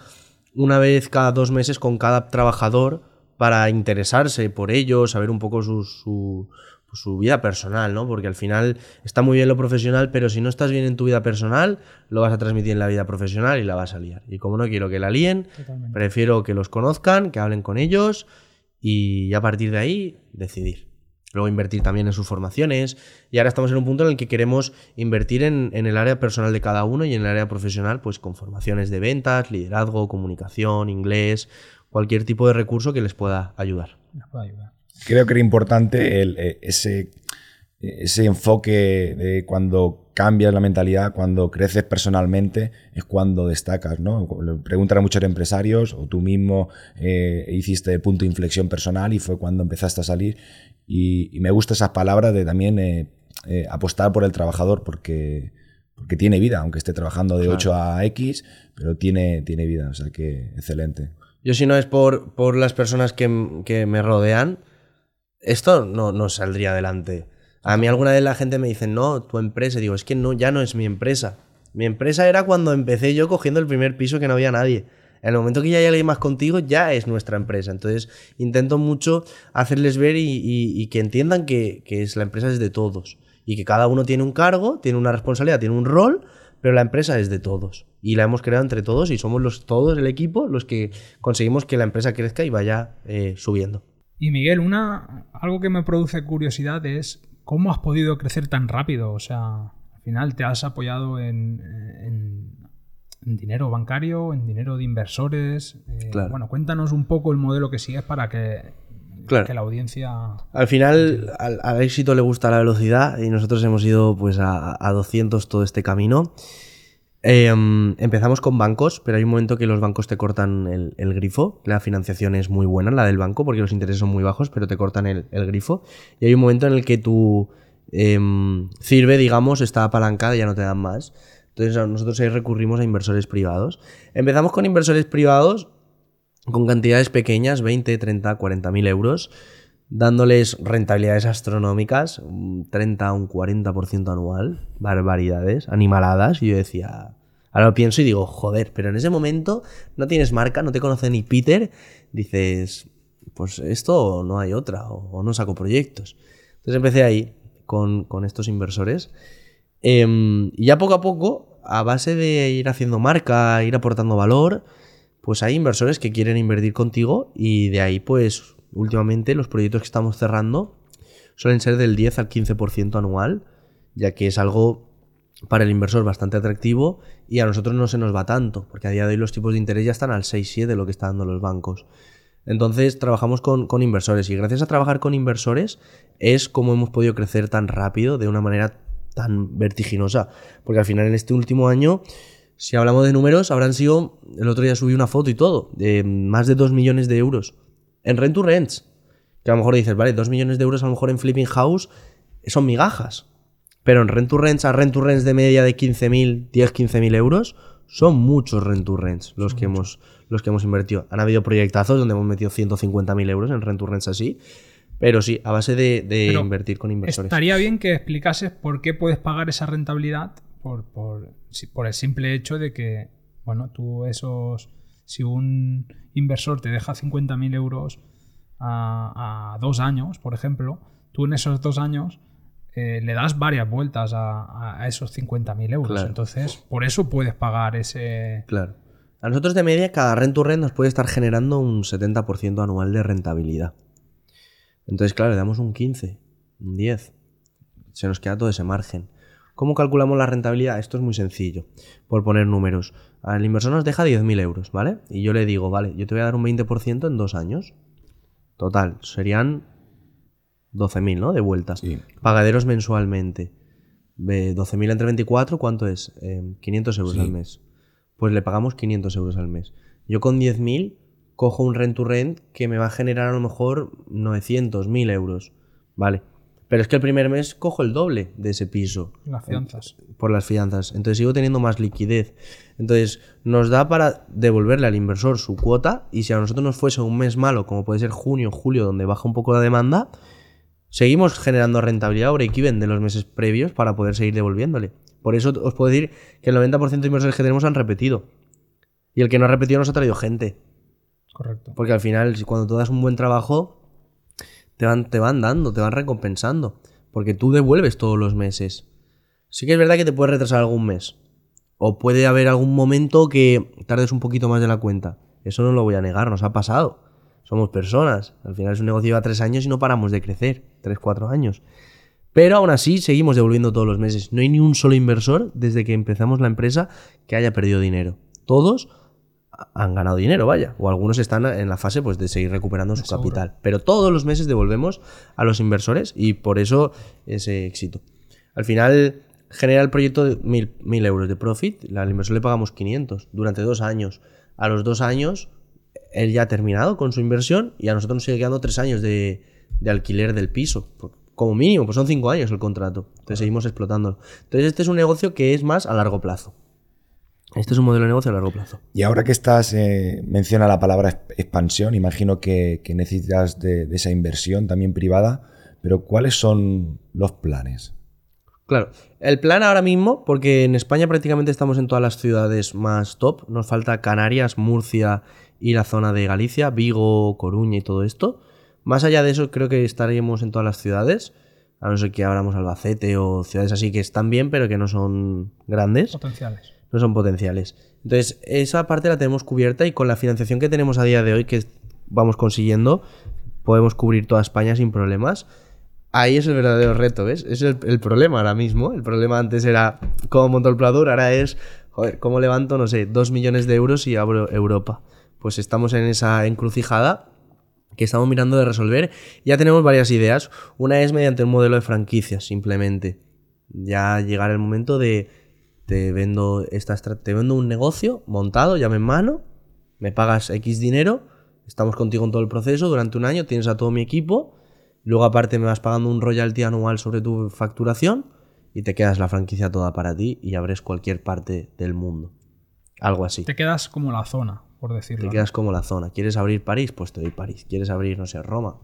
una vez cada dos meses con cada trabajador para interesarse por ellos, saber un poco su, su, pues, su vida personal, ¿no? Porque al final está muy bien lo profesional, pero si no estás bien en tu vida personal, lo vas a transmitir en la vida profesional y la vas a liar. Y como no quiero que la líen, Totalmente. prefiero que los conozcan, que hablen con ellos y a partir de ahí decidir. Luego invertir también en sus formaciones. Y ahora estamos en un punto en el que queremos invertir en, en el área personal de cada uno y en el área profesional, pues con formaciones de ventas, liderazgo, comunicación, inglés, cualquier tipo de recurso que les pueda ayudar. Creo que era importante el, eh, ese, ese enfoque de cuando cambias la mentalidad, cuando creces personalmente, es cuando destacas, ¿no? Le preguntan a muchos empresarios, o tú mismo eh, hiciste el punto de inflexión personal y fue cuando empezaste a salir. Y, y me gusta esas palabras de también eh, eh, apostar por el trabajador porque, porque tiene vida, aunque esté trabajando de Claro. 8 a X, pero tiene, tiene vida, o sea que excelente. Yo si no es por, por las personas que, que me rodean, esto no, no saldría adelante. A mí alguna vez la gente me dice, no, tu empresa. Digo, es que no, ya no es mi empresa. Mi empresa era cuando empecé yo cogiendo el primer piso que no había nadie. En el momento que ya hay alguien más contigo, ya es nuestra empresa. Entonces, intento mucho hacerles ver y, que entiendan que, que es, la empresa es de todos. Y que cada uno tiene un cargo, tiene una responsabilidad, tiene un rol, pero la empresa es de todos. Y la hemos creado entre todos y somos los, todos el equipo los que conseguimos que la empresa crezca y vaya eh, subiendo. Y Miguel, una, algo que me produce curiosidad es cómo has podido crecer tan rápido. O sea, al final te has apoyado en, en- en dinero bancario, en dinero de inversores. eh, Claro. Bueno, cuéntanos un poco el modelo que sigues para que, Claro. que la audiencia... Al final, al, al éxito le gusta la velocidad y nosotros hemos ido pues a, a 200 todo este camino. Eh, mm, empezamos con bancos, pero hay un momento que los bancos te cortan el, el grifo. La financiación es muy buena, la del banco, porque los intereses son muy bajos, pero te cortan el, el grifo. Y hay un momento en el que tu em, sirve, digamos, está apalancada y ya no te dan más. Entonces nosotros ahí recurrimos a inversores privados. Empezamos con inversores privados con cantidades pequeñas, 20, 30, 40 mil euros, dándoles rentabilidades astronómicas, un 30 un 40% anual, barbaridades, animaladas, y yo decía, ahora lo pienso y digo, joder, pero en ese momento no tienes marca, no te conoce ni Peter, dices, pues esto no hay otra, o, no saco proyectos. Entonces empecé ahí con, con estos inversores. Em, y ya poco a poco, a base de ir haciendo marca, ir aportando valor, pues hay inversores que quieren invertir contigo y de ahí pues últimamente los proyectos que estamos cerrando suelen ser del 10 al 15% anual, ya que es algo para el inversor bastante atractivo y a nosotros no se nos va tanto, porque a día de hoy los tipos de interés ya están al 6-7 de lo que están dando los bancos. Entonces trabajamos con, inversores y gracias a trabajar con inversores es como hemos podido crecer tan rápido de una manera tan vertiginosa, porque al final en este último año si hablamos de números, habrán sido, el otro día subí una foto y todo, de más de 2 millones de euros en rent to rents. Que a lo mejor dices, vale, 2 millones de euros a lo mejor en flipping house son migajas. Pero en rent to rents, a rent to rents de media de 15.000, 10, 15.000 euros, son muchos rent to rents los que, hemos, los que hemos invertido. Han habido proyectazos donde hemos metido 150.000 euros en rent to rents así. Pero sí, a base de, invertir con inversores. Estaría bien que explicases por qué puedes pagar esa rentabilidad por, por, por el simple hecho de que, bueno, tú esos, si un inversor te deja 50.000 euros a, a dos años, por ejemplo, tú en esos dos años eh, le das varias vueltas a, a- esos 50.000 euros. Claro. Entonces, por eso puedes pagar ese... Claro. A nosotros de media, cada rent to rent nos puede estar generando un 70% anual de rentabilidad. Entonces, claro, le damos un 15, un 10. Se nos queda todo ese margen. ¿Cómo calculamos la rentabilidad? Esto es muy sencillo. Por poner números. Al inversor nos deja 10.000 euros, ¿vale? Y yo le digo, vale, yo te voy a dar un 20% en dos años. Total, serían 12.000, ¿no? De vueltas. Sí. Pagaderos mensualmente. De 12.000 entre 24, ¿cuánto es? Eh, 500 euros Sí. al mes. Pues le pagamos 500 euros al mes. Yo con 10.000 cojo un rent to rent que me va a generar a lo mejor 900, 1.000 euros. Vale. Pero es que el primer mes cojo el doble de ese piso Las fianzas. por las fianzas. Entonces sigo teniendo más liquidez. Entonces nos da para devolverle al inversor su cuota y si a nosotros nos fuese un mes malo, como puede ser junio, julio, donde baja un poco la demanda, seguimos generando rentabilidad o break-even de los meses previos para poder seguir devolviéndole. Por eso os puedo decir que el 90% de inversores que tenemos han repetido. Y el que no ha repetido nos ha traído gente. Correcto. Porque al final, cuando tú das un buen trabajo, te van, te van dando, te van recompensando. Porque tú devuelves todos los meses. Sí que es verdad que te puedes retrasar algún mes. O puede haber algún momento que tardes un poquito más de la cuenta. Eso no lo voy a negar, nos ha pasado. Somos personas. Al final es un negocio lleva tres años y no paramos de crecer. Tres, cuatro años. Pero aún así seguimos devolviendo todos los meses. No hay ni un solo inversor desde que empezamos la empresa que haya perdido dinero. Todos han ganado dinero, vaya. O algunos están en la fase pues, de seguir recuperando su Seguro. capital. Pero todos los meses devolvemos a los inversores y por eso ese éxito. Al final genera el proyecto de mil, mil euros de profit. Al inversor le pagamos 500 durante dos años. A los dos años él ya ha terminado con su inversión y a nosotros nos sigue quedando tres años de, de alquiler del piso. Como mínimo, pues son cinco años el contrato. Entonces seguimos explotándolo. Entonces este es un negocio que es más a largo plazo. Este es un modelo de negocio a largo plazo. Y ahora que estás, eh, menciona la palabra exp- expansión, imagino que, que necesitas de, de esa inversión también privada, pero ¿cuáles son los planes? Claro, el plan ahora mismo, porque en España prácticamente estamos en todas las ciudades más top, nos falta Canarias, Murcia y la zona de Galicia, Vigo, Coruña y todo esto. Más allá de eso, creo que estaríamos en todas las ciudades, a no ser que abramos Albacete o ciudades así que están bien, pero que no son grandes Potenciales. No son potenciales. Entonces, esa parte la tenemos cubierta y con la financiación que tenemos a día de hoy, que vamos consiguiendo, podemos cubrir toda España sin problemas. Ahí es el verdadero reto, ¿ves? Es el, problema ahora mismo. El problema antes era cómo monto el Pladur, ahora es, joder, cómo levanto, no sé, dos millones de euros y abro Europa. Pues estamos en esa encrucijada que estamos mirando de resolver. Ya tenemos varias ideas. Una es mediante un modelo de franquicias, simplemente. Ya llegar el momento de te vendo esta te vendo un negocio montado, llame en mano, me pagas X dinero, estamos contigo en todo el proceso durante un año, tienes a todo mi equipo, luego aparte me vas pagando un royalty anual sobre tu facturación y te quedas la franquicia toda para ti y abres cualquier parte del mundo. Algo así. Te quedas como la zona, por decirlo. Te quedas como la zona. ¿Quieres abrir París? Pues te doy París. ¿Quieres abrir, no sé, Roma?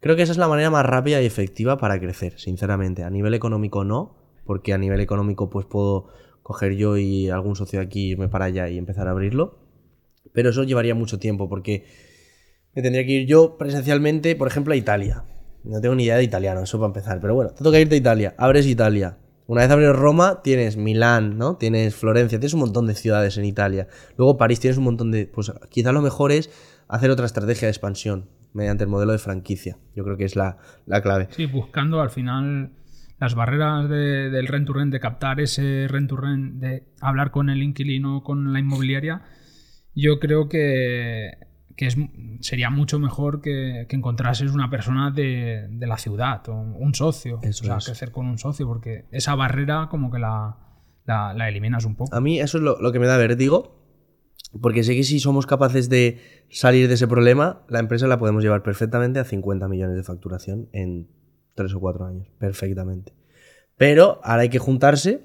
Creo que esa es la manera más rápida y efectiva para crecer, sinceramente. A nivel económico no, porque a nivel económico pues puedo coger yo y algún socio de aquí irme para allá y empezar a abrirlo. Pero eso llevaría mucho tiempo porque me tendría que ir yo presencialmente, por ejemplo, a Italia. No tengo ni idea de italiano, eso para empezar. Pero bueno, te toca irte a Italia. Abres Italia. Una vez abres Roma, tienes Milán, ¿no? Tienes Florencia, tienes un montón de ciudades en Italia. Luego París tienes un montón de... Pues quizá lo mejor es hacer otra estrategia de expansión mediante el modelo de franquicia. Yo creo que es la, la clave. Sí, buscando al final las barreras de- del rent to rent, de captar ese rent to rent, de hablar con el inquilino, con la inmobiliaria, yo creo que, que es, sería mucho mejor que, que encontrases una persona de, de la ciudad, o un socio, Eso o sea, es. crecer con un socio, porque esa barrera como que la, la, la eliminas un poco. A mí eso es lo, lo que me da vértigo, porque sé que si somos capaces de salir de ese problema, la empresa la podemos llevar perfectamente a 50 millones de facturación en 3 o 4 años, perfectamente. Pero ahora hay que juntarse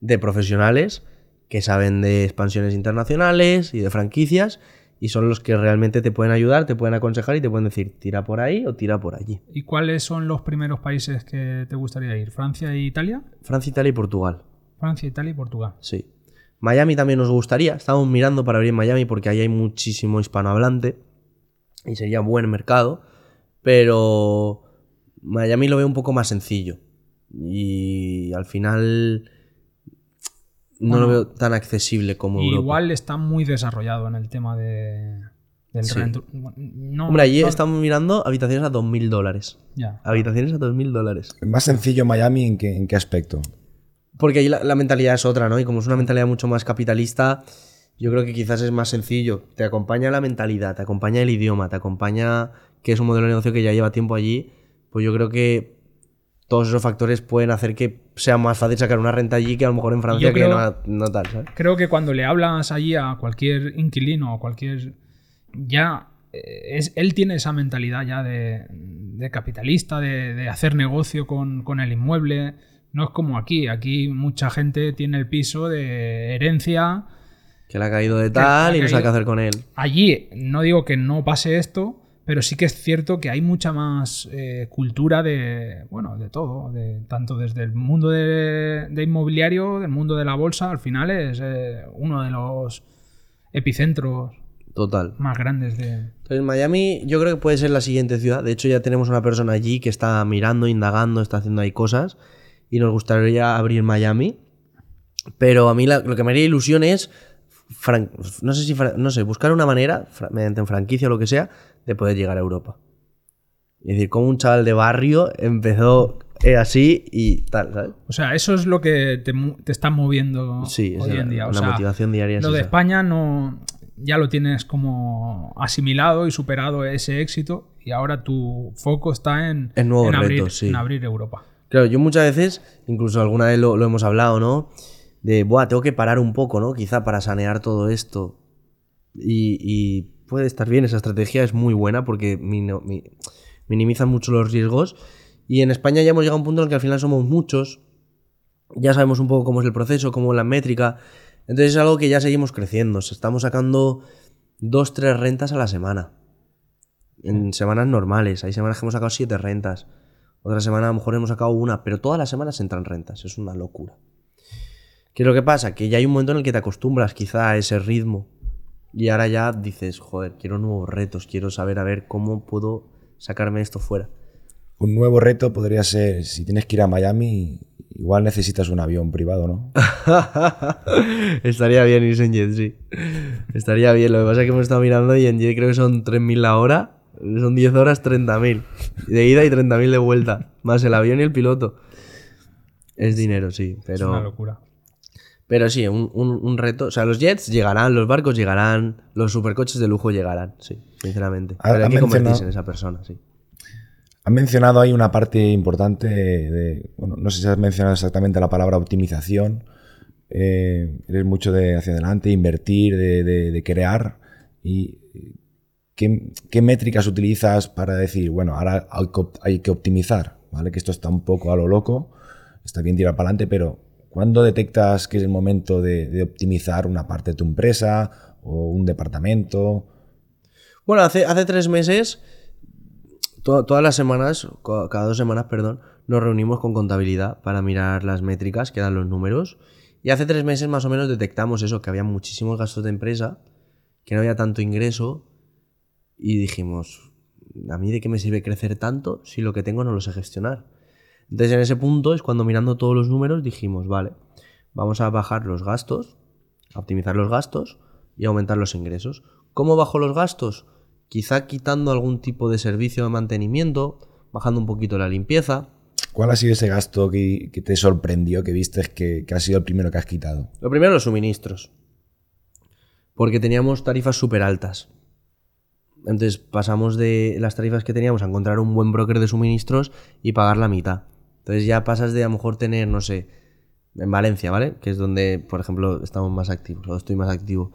de profesionales que saben de expansiones internacionales y de franquicias y son los que realmente te pueden ayudar, te pueden aconsejar y te pueden decir tira por ahí o tira por allí. ¿Y cuáles son los primeros países que te gustaría ir? ¿Francia e Italia? Francia, Italia y Portugal. Francia, Italia y Portugal. Sí. Miami también nos gustaría. Estamos mirando para abrir Miami porque ahí hay muchísimo hispanohablante y sería buen mercado. Pero Miami lo veo un poco más sencillo. Y al final no Bueno, lo veo tan accesible como Europa. Igual está muy desarrollado en el tema de, del Sí. rent. No, Hombre, allí no- estamos mirando habitaciones a 2.000 dólares. Ya. Habitaciones a 2.000 dólares. ¿Más sencillo Miami en qué, en qué aspecto? Porque ahí la, la mentalidad es otra, ¿no? Y como es una mentalidad mucho más capitalista, yo creo que quizás es más sencillo. Te acompaña la mentalidad, te acompaña el idioma, te acompaña que es un modelo de negocio que ya lleva tiempo allí. Pues yo creo que todos esos factores pueden hacer que sea más fácil sacar una renta allí que a lo mejor en Francia yo que creo- no, no tal, ¿sabes? Creo que cuando le hablas allí a cualquier inquilino o cualquier. Ya. eh, Es, él tiene esa mentalidad ya de, de capitalista, de, de hacer negocio con, con el inmueble. No es como aquí. Aquí mucha gente tiene el piso de herencia. Que le ha caído de tal y no sabe qué hacer con él. Allí no digo que no pase esto, pero sí que es cierto que hay mucha más eh, cultura de, bueno, de todo, de, tanto desde el mundo de, de inmobiliario, del mundo de la bolsa, al final es eh, uno de los epicentros Total. más grandes de... Entonces, Miami yo creo que puede ser la siguiente ciudad. De hecho, ya tenemos una persona allí que está mirando, indagando, está haciendo ahí cosas. Y nos gustaría abrir Miami. Pero a mí la- lo que me haría ilusión es, fran- no sé si, no sé, buscar una manera, mediante franquicia o lo que sea, de poder llegar a Europa. Es decir, como un chaval de barrio empezó eh, así y tal, ¿sabes? O sea, eso es lo que te, está moviendo Sí, hoy la- en día. O sea, motivación diaria. es Lo de esa. España no ya lo tienes como asimilado y superado ese éxito y ahora tu foco está en, En nuevos abrir, retos, sí. en abrir Europa. Claro, yo muchas veces, incluso alguna vez lo, lo hemos hablado, ¿no? De, buah, tengo que parar un poco, ¿no? Quizá para sanear todo esto. Y, y puede estar bien, esa estrategia es muy buena porque minimiza mucho los riesgos. Y en España ya hemos llegado a un punto en el que al final somos muchos, ya sabemos un poco cómo es el proceso, cómo es la métrica. Entonces es algo que ya seguimos creciendo. Estamos sacando dos, tres rentas a la semana. En semanas normales. Hay semanas que hemos sacado siete rentas. Otra semana a lo mejor hemos sacado una, pero todas las semanas entran rentas. Es una locura. ¿Qué es lo que pasa? Que ya hay un momento en el que te acostumbras quizá a ese ritmo. Y ahora ya dices, joder, quiero nuevos retos, quiero saber a ver cómo puedo sacarme esto fuera. Un nuevo reto podría ser, si tienes que ir a Miami, igual necesitas un avión privado, ¿no? *laughs* Estaría bien irse en jet, sí. Estaría bien. Lo que pasa es que hemos estado mirando y en jet creo que son 3.000 la hora. Son 10 horas, 30.000. De ida y 30.000 de vuelta. Más el avión y el piloto. Es dinero, sí. Es Pero, una locura. Pero sí, un, un- un reto. O sea, los jets llegarán, los barcos llegarán, los supercoches de lujo llegarán, sí, sinceramente. Ha- Pero ha hay que convertirse en esa persona, sí. Has mencionado ahí una parte importante de, bueno, no sé si has mencionado exactamente la palabra optimización. Eh, eres mucho de hacia adelante, invertir, de, de- de crear. ¿Y qué, qué métricas utilizas para decir, bueno, ahora hay que, op- hay que optimizar? ¿Vale? Que esto está un poco a lo loco, está bien tirar para adelante, pero ¿cuándo detectas que es el momento de, optimizar una parte de tu empresa o un departamento? Bueno, hace, tres meses, to- todas las semanas, cada dos semanas, perdón, nos reunimos con contabilidad para mirar las métricas, que dan los números. Y hace tres meses más o menos detectamos eso, que había muchísimos gastos de empresa, que no había tanto ingreso. Y dijimos, ¿a mí de qué me sirve crecer tanto si lo que tengo no lo sé gestionar? Entonces en ese punto es cuando mirando todos los números dijimos, vale, vamos a bajar los gastos, a optimizar los gastos y aumentar los ingresos. ¿Cómo bajo los gastos? Quizá quitando algún tipo de servicio de mantenimiento, bajando un poquito la limpieza. ¿Cuál ha sido ese gasto que, que te sorprendió, que viste que, que ha sido el primero que has quitado? Lo primero, los suministros. Porque teníamos tarifas súper altas. Entonces pasamos de las tarifas que teníamos a encontrar un buen broker de suministros y pagar la mitad. Entonces ya pasas de a lo mejor tener, no sé, en Valencia, ¿vale? Que es donde, por ejemplo, estamos más activos, o estoy más activo.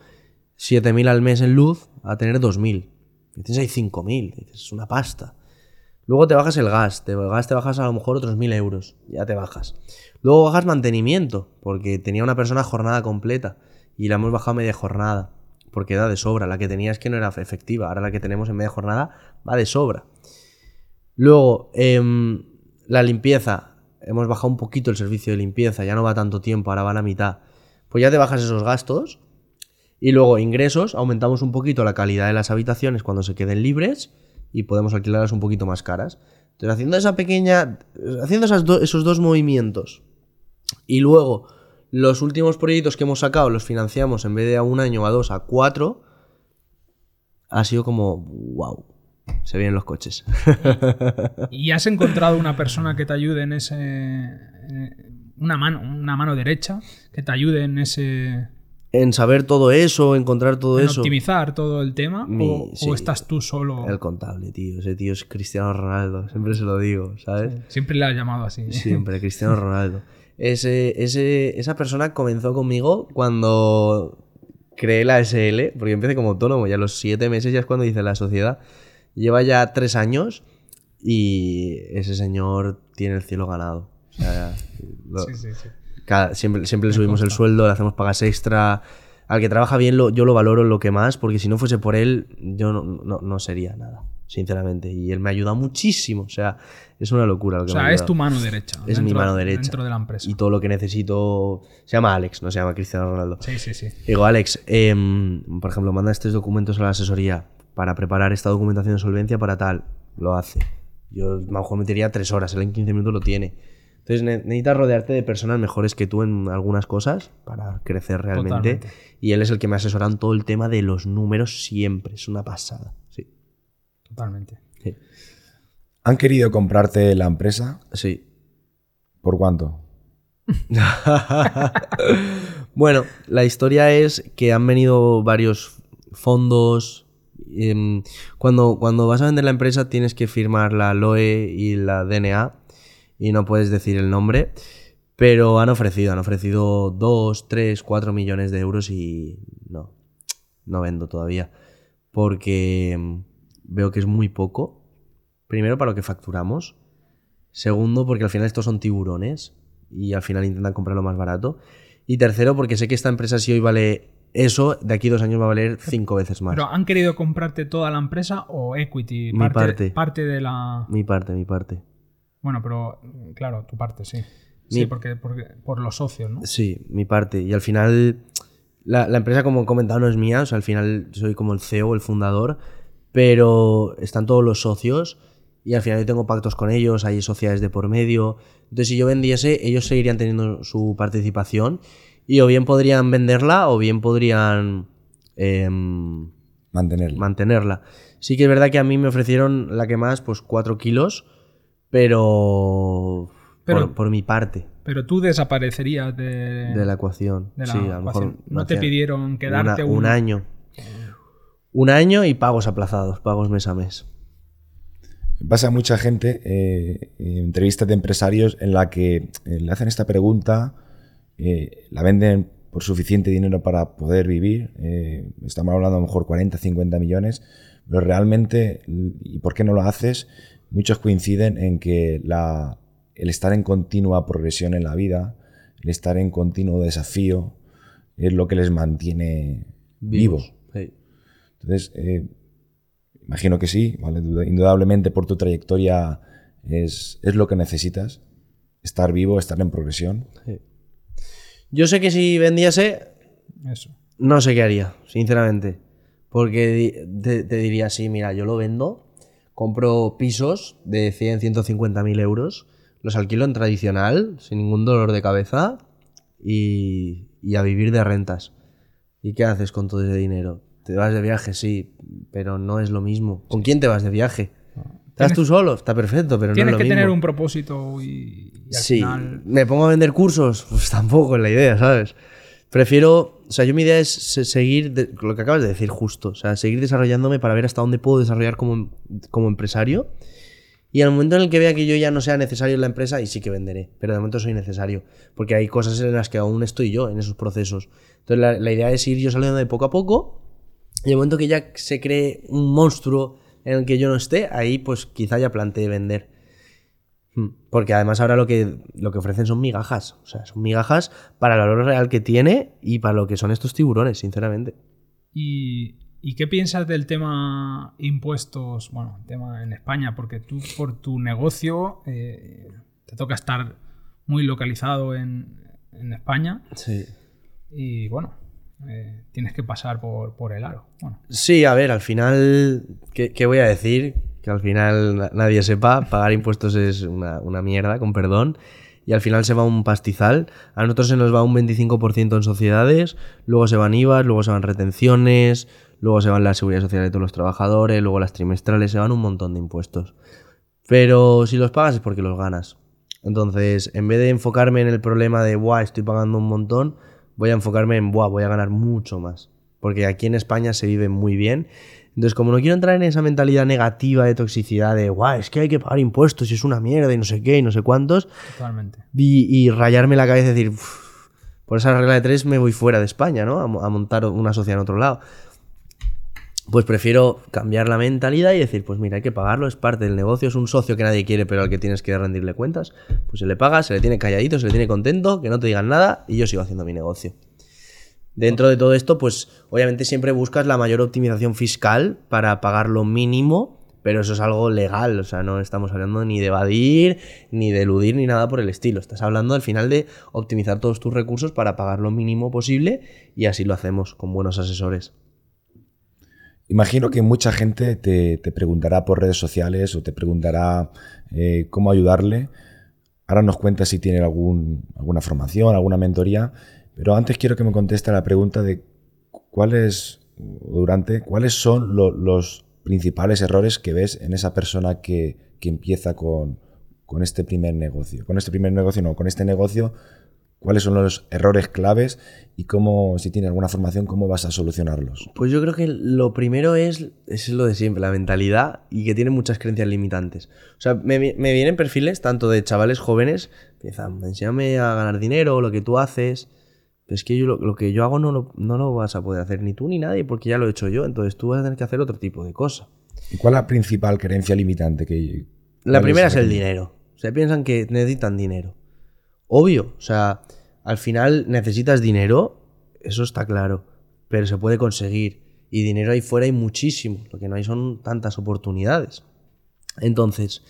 7.000 al mes en luz a tener 2.000. Y tienes ahí 5.000. Dices, es una pasta. Luego te bajas el gas. Te, el gas te bajas a lo mejor otros 1.000 euros. Ya te bajas. Luego bajas mantenimiento. Porque tenía una persona jornada completa. Y la hemos bajado media jornada. Porque da de sobra. La que tenía es que no era efectiva. Ahora la que tenemos en media jornada va de sobra. Luego, em, la limpieza. Hemos bajado un poquito el servicio de limpieza. Ya no va tanto tiempo. Ahora va a la mitad. Pues ya te bajas esos gastos. Y luego ingresos, aumentamos un poquito la calidad de las habitaciones cuando se queden libres y podemos alquilarlas un poquito más caras. Entonces, haciendo esa pequeña. Haciendo esas esos dos movimientos. Y luego, los últimos proyectos que hemos sacado los financiamos en vez de a un año, a dos, a cuatro. Ha sido como. ¡Wow! Se vienen los coches. ¿Y has encontrado una persona que te ayude en ese. eh, Una mano, una mano derecha que te ayude en ese. en saber todo eso, encontrar todo en eso. optimizar todo el tema? Mi- o, estás tú solo? El contable, tío. Ese tío es Cristiano Ronaldo. Siempre se lo digo, ¿sabes? Siempre le has llamado así. Siempre, Cristiano Ronaldo. Ese, ese, esa persona comenzó conmigo cuando creé la SL, porque yo empecé como autónomo, ya a los siete meses ya es cuando hice la sociedad. Lleva ya tres años y ese señor tiene el cielo ganado. O sea, lo- Sí, sí, sí. cada- siempre, siempre le subimos el sueldo, le hacemos pagas extra. Al que trabaja bien lo, yo lo valoro lo que más, porque si no fuese por él, yo no, no, no sería nada, sinceramente. Y él me ayuda muchísimo. O sea, es una locura lo que O me sea, es tu mano derecha. Es mi dentro- mano derecha. Dentro de la empresa. Y todo lo que necesito. Se llama Alex, no se llama Cristiano Ronaldo. Sí, sí, sí. Digo, Alex, em, por ejemplo, manda estos documentos a la asesoría para preparar esta documentación de solvencia para tal. Lo hace. Yo a lo mejor metería tres horas, él en 15 minutos lo tiene. Entonces ne- necesitas rodearte de personas mejores que tú en algunas cosas para crecer realmente. Totalmente. Y él es el que me asesora en todo el tema de los números siempre. Es una pasada. Sí. Totalmente. Sí. ¿Han querido comprarte la empresa? sí. ¿Por cuánto? *laughs* *laughs* bueno, la historia es que han venido varios fondos. Em, cuando, cuando vas a vender la empresa tienes que firmar la LOE y la DNA y no puedes decir el nombre. Pero han ofrecido, han ofrecido 2, 3, 4 millones de euros y no, no vendo todavía. Porque em, veo que es muy poco. Primero para lo que facturamos. Segundo, porque al final estos son tiburones y al final intentan comprarlo más barato. Y tercero, porque sé que esta empresa si hoy vale eso, de aquí a dos años va a valer cinco veces más. ¿Pero han querido comprarte toda la empresa o equity? Mi parte. parte de la... Mi parte, mi parte. Bueno, pero claro, tu parte, sí. Sí, porque por los socios, ¿no? Sí, mi parte. Y al final, la, la empresa, como he comentado, no es mía. O sea, al final soy como el CEO, el fundador. Pero están todos los socios. Y al final yo tengo pactos con ellos, hay sociedades de por medio. Entonces, si yo vendiese, ellos seguirían teniendo su participación. Y o bien podrían venderla o bien podrían em, Mantenerlo. mantenerla. Sí que es verdad que a mí me ofrecieron la que más, pues 4 kilos. Pero, Pero- por, por mi parte Pero tú desaparecerías de, de la ecuación. de la sí, a lo mejor. No te pidieron quedarte una- un año. Un año y pagos aplazados, pagos mes a mes. Pasa mucha gente eh, en entrevistas de empresarios en la que eh, le hacen esta pregunta, eh, la venden por suficiente dinero para poder vivir, eh, estamos hablando a lo mejor 40, 50 millones, pero realmente, ¿y por qué no lo haces? Muchos coinciden en que la, el estar en continua progresión en la vida, el estar en continuo desafío, es lo que les mantiene vivos. Sí. Entonces, eh, imagino que sí, ¿vale? Duda- Indudablemente por tu trayectoria es, es lo que necesitas. Estar vivo, estar en progresión. Yo sé que si vendiese, Eso. no sé qué haría, sinceramente. Porque te diría, sí, mira, yo lo vendo, compro pisos de 100, 150 mil euros, los alquilo en tradicional, sin ningún dolor de cabeza, y, y a vivir de rentas. ¿Y qué haces con todo ese dinero? Te vas de viaje, sí, pero no es lo mismo. ¿Con quién te vas de viaje? ¿Estás tú solo? Está perfecto, pero no Tienes es lo que tener un propósito y, y al Sí, final... me pongo a vender cursos, pues tampoco es la idea, ¿sabes? Prefiero, o sea, yo mi idea es se- seguir, de- lo que acabas de decir justo, o sea, seguir desarrollándome para ver hasta dónde puedo desarrollar como, como empresario. Y al momento en el que vea que yo ya no sea necesario en la empresa, y sí que venderé, pero de momento soy necesario, porque hay cosas en las que aún estoy yo en esos procesos. Entonces la, la idea es ir yo saliendo de poco a poco, y el momento que ya se cree un monstruo en el que yo no esté, ahí pues quizá ya plantee vender. Hmm. Porque además ahora lo que, lo que ofrecen son migajas. O sea, son migajas para el valor real que tiene y para lo que son estos tiburones, sinceramente. ¿Y, y qué piensas del tema impuestos? Bueno, el tema en España, porque tú por tu negocio eh, te toca estar muy localizado en, en España Sí. y bueno, eh, tienes que pasar por, por el aro. Sí, a ver, al final, ¿qué, qué voy a decir? Que al final na- nadie sepa, pagar impuestos es una, una mierda, con perdón, y al final se va un pastizal. A nosotros se nos va un 25% en sociedades, luego se van IVA, luego se van retenciones, luego se van la seguridad social de todos los trabajadores, luego las trimestrales, se van un montón de impuestos. Pero si los pagas es porque los ganas. Entonces, en vez de enfocarme en el problema de, buah, estoy pagando un montón, voy a enfocarme en, buah, voy a ganar mucho más. Porque aquí en España se vive muy bien. Entonces, como no quiero entrar en esa mentalidad negativa de toxicidad de, guau, es que hay que pagar impuestos y es una mierda y no sé qué y no sé cuántos, totalmente. y, y rayarme la cabeza y decir, "Uf, por esa regla de tres me voy fuera de España, ¿no? A montar una sociedad en otro lado. Pues prefiero cambiar la mentalidad y decir, pues mira, hay que pagarlo, es parte del negocio, es un socio que nadie quiere, pero al que tienes que rendirle cuentas. Pues se le paga, se le tiene calladito, se le tiene contento, que no te digan nada y yo sigo haciendo mi negocio. Dentro de todo esto, pues obviamente siempre buscas la mayor optimización fiscal para pagar lo mínimo, pero eso es algo legal, o sea, no estamos hablando ni de evadir, ni de eludir, ni nada por el estilo. Estás hablando al final de optimizar todos tus recursos para pagar lo mínimo posible y así lo hacemos con buenos asesores. Imagino que mucha gente te, preguntará por redes sociales o te preguntará eh, cómo ayudarle. Ahora nos cuenta si tiene algún, alguna formación, alguna mentoría, pero antes quiero que me conteste la pregunta de cuáles, durante, cuáles son lo- los principales errores que ves en esa persona que, que empieza con, con este primer negocio. Con este primer negocio, no, con este negocio, cuáles son los errores claves y cómo, si tiene alguna formación, cómo vas a solucionarlos. Pues yo creo que lo primero es, es lo de siempre, la mentalidad y que tiene muchas creencias limitantes. O sea, me, vi- me vienen perfiles tanto de chavales jóvenes, empiezan, enséñame a ganar dinero, lo que tú haces. Pero es que yo, lo, lo que yo hago no lo, no lo vas a poder hacer ni tú ni nadie porque ya lo he hecho yo. Entonces tú vas a tener que hacer otro tipo de cosa. ¿Y cuál es la principal creencia limitante que... La primera es el dinero. O sea, piensan que necesitan dinero. Obvio, o sea, al final necesitas dinero, eso está claro, pero se puede conseguir. Y dinero ahí fuera hay muchísimo, lo que no hay son tantas oportunidades. Entonces,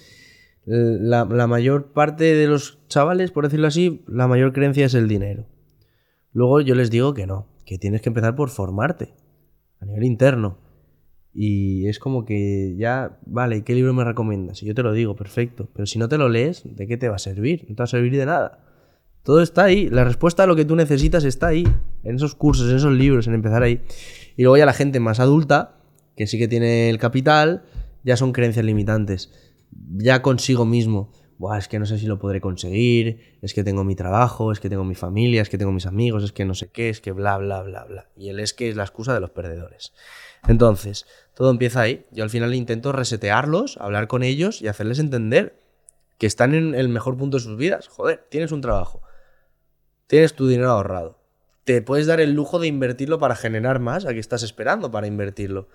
la, la mayor parte de los chavales, por decirlo así, la mayor creencia es el dinero. Luego yo les digo que no, que tienes que empezar por formarte a nivel interno. Y es como que ya, vale, ¿qué libro me recomiendas? Y yo te lo digo, perfecto. Pero si no te lo lees, ¿de qué te va a servir? No te va a servir de nada. Todo está ahí. La respuesta a lo que tú necesitas está ahí. En esos cursos, en esos libros, en empezar ahí. Y luego ya la gente más adulta, que sí que tiene el capital, ya son creencias limitantes. Ya consigo mismo. Buah, es que no sé si lo podré conseguir, es que tengo mi trabajo, es que tengo mi familia, es que tengo mis amigos, es que no sé qué, es que bla, bla, bla, bla. Y él es que es la excusa de los perdedores. Entonces, todo empieza ahí. Yo al final intento resetearlos, hablar con ellos y hacerles entender que están en el mejor punto de sus vidas. Joder, tienes un trabajo, tienes tu dinero ahorrado. Te puedes dar el lujo de invertirlo para generar más a que estás esperando para invertirlo.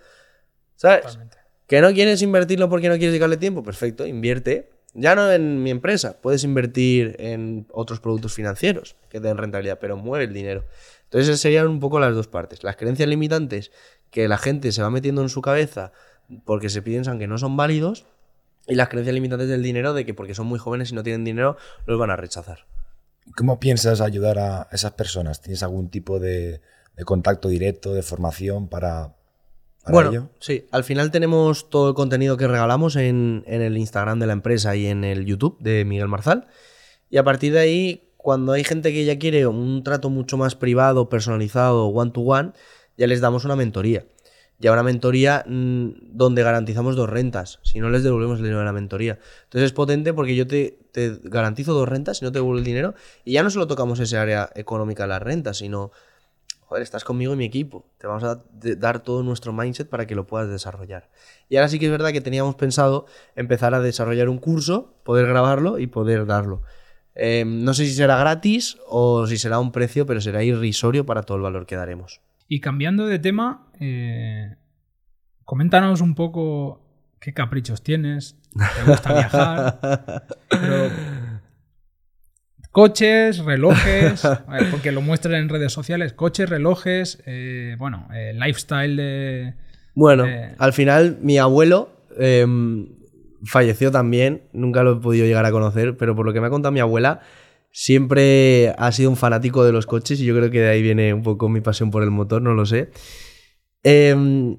¿Sabes? Totalmente. ¿Que no quieres invertirlo porque no quieres dedicarle tiempo? Perfecto, invierte. Ya no en mi empresa, puedes invertir en otros productos financieros que den rentabilidad, pero mueve el dinero. Entonces esas serían un poco las dos partes. Las creencias limitantes que la gente se va metiendo en su cabeza porque se piensan que no son válidos y las creencias limitantes del dinero de que porque son muy jóvenes y no tienen dinero los van a rechazar. ¿Cómo piensas ayudar a esas personas? ¿Tienes algún tipo de, de contacto directo, de formación para, para bueno, ello? sí, al final tenemos todo el contenido que regalamos en, en el Instagram de la empresa y en el YouTube de Miguel Marzal. Y a partir de ahí, cuando hay gente que ya quiere un trato mucho más privado, personalizado, one to one, ya les damos una mentoría. Ya una mentoría mm, donde garantizamos dos rentas. Si no les devolvemos el dinero de la mentoría. Entonces es potente porque yo te, garantizo dos rentas y no te devuelvo el dinero. Y ya no solo tocamos ese área económica de las rentas, sino joder, estás conmigo y mi equipo. Te vamos a dar todo nuestro mindset para que lo puedas desarrollar. Y ahora sí que es verdad que teníamos pensado empezar a desarrollar un curso, poder grabarlo y poder darlo. Eh, no sé si será gratis o si será un precio, pero será irrisorio para todo el valor que daremos. Y cambiando de tema, eh, coméntanos un poco qué caprichos tienes, te gusta viajar, pero coches, relojes, ver, porque lo muestran en redes sociales, coches, relojes, eh, bueno, eh, lifestyle de... Bueno, al final mi abuelo em, falleció también, nunca lo he podido llegar a conocer, pero por lo que me ha contado mi abuela, siempre ha sido un fanático de los coches y yo creo que de ahí viene un poco mi pasión por el motor, no lo sé. Em,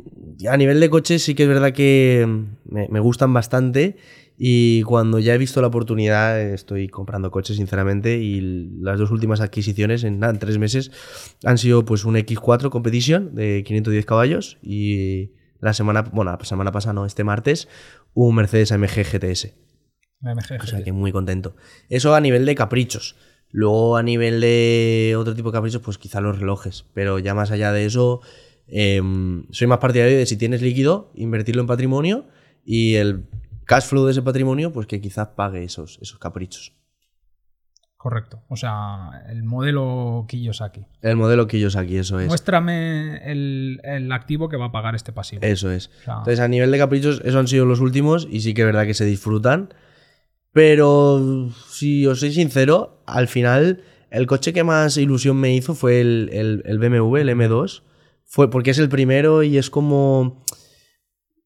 a nivel de coches sí que es verdad que me, gustan bastante y cuando ya he visto la oportunidad estoy comprando coches sinceramente y las dos últimas adquisiciones en tres meses han sido pues un X4 Competition de 510 caballos y la semana, bueno, la semana pasada no, este martes un Mercedes AMG GTS. La MG. O sea que muy contento. Eso a nivel de caprichos. Luego a nivel de otro tipo de caprichos, pues quizá los relojes. Pero ya más allá de eso, em, soy más partidario de si tienes líquido, invertirlo en patrimonio y el cash flow de ese patrimonio, pues que quizás pague esos, esos caprichos. Correcto, o sea, el modelo Kiyosaki. El modelo aquí, eso es. Muéstrame el, el activo que va a pagar este pasivo. Eso es. O sea, Entonces, a nivel de caprichos, esos han sido los últimos y sí que es verdad que se disfrutan. Pero, si os soy sincero, al final, el coche que más ilusión me hizo fue el, el- el BMW, el M2. Fue porque es el primero y es como.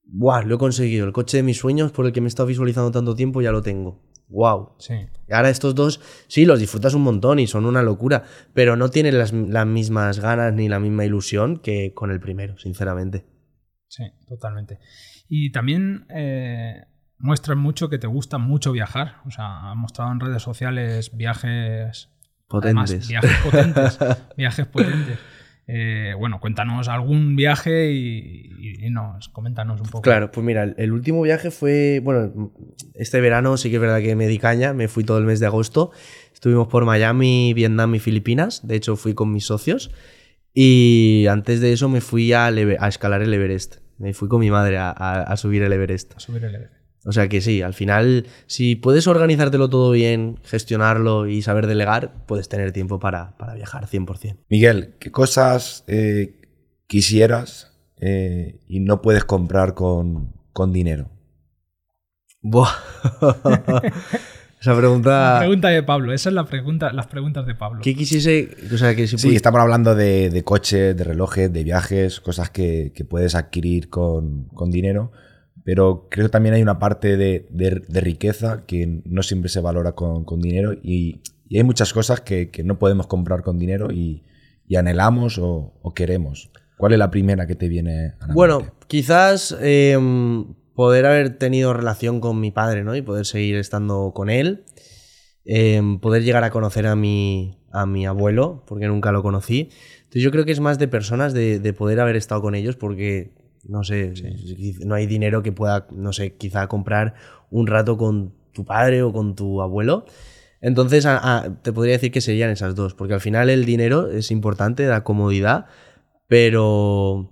¡Buah! Lo he conseguido. El coche de mis sueños por el que me he estado visualizando tanto tiempo ya lo tengo. ¡Wow! sí. Y ahora estos dos, sí, los disfrutas un montón y son una locura, pero no tienen las, las mismas ganas ni la misma ilusión que con el primero, sinceramente. Sí, totalmente. Y también eh, muestran mucho que te gusta mucho viajar. O sea, han mostrado en redes sociales viajes además, Potentes. viajes potentes. *laughs* viajes potentes. Eh, bueno, cuéntanos algún viaje y, y- y nos coméntanos un poco. Claro, pues mira, el, último viaje fue, bueno, este verano sí que es verdad que me di caña, me fui todo el mes de agosto, estuvimos por Miami, Vietnam y Filipinas, de hecho fui con mis socios y antes de eso me fui a, escalar el Everest, me fui con mi madre a, a- a subir el Everest. A subir el Everest. O sea que sí, al final, si puedes organizártelo todo bien, gestionarlo y saber delegar, puedes tener tiempo para, para viajar 100%. Miguel, ¿qué cosas eh, quisieras eh, y no puedes comprar con, con dinero? Buah. *laughs* Esa pregunta. La pregunta de Pablo, esa es la pregunta, las preguntas de Pablo. ¿Qué quisiese? O sea, que si Sí, estamos hablando de, de coches, de relojes, de viajes, cosas que, que puedes adquirir con, con dinero, pero creo que también hay una parte de, de- riqueza que no siempre se valora con, con dinero y, y hay muchas cosas que, que no podemos comprar con dinero y, anhelamos o, queremos. ¿Cuál es la primera que te viene a la Bueno, quizás eh, poder haber tenido relación con mi padre, ¿no? Y poder seguir estando con él. Eh, poder llegar a conocer a mi, a mi abuelo, porque nunca lo conocí. Entonces yo creo que es más de personas de, de poder haber estado con ellos, porque, no sé, no hay dinero que pueda, no sé, quizá comprar un rato con tu padre o con tu abuelo. Entonces a- a- te podría decir que serían esas dos, porque al final el dinero es importante, da comodidad, pero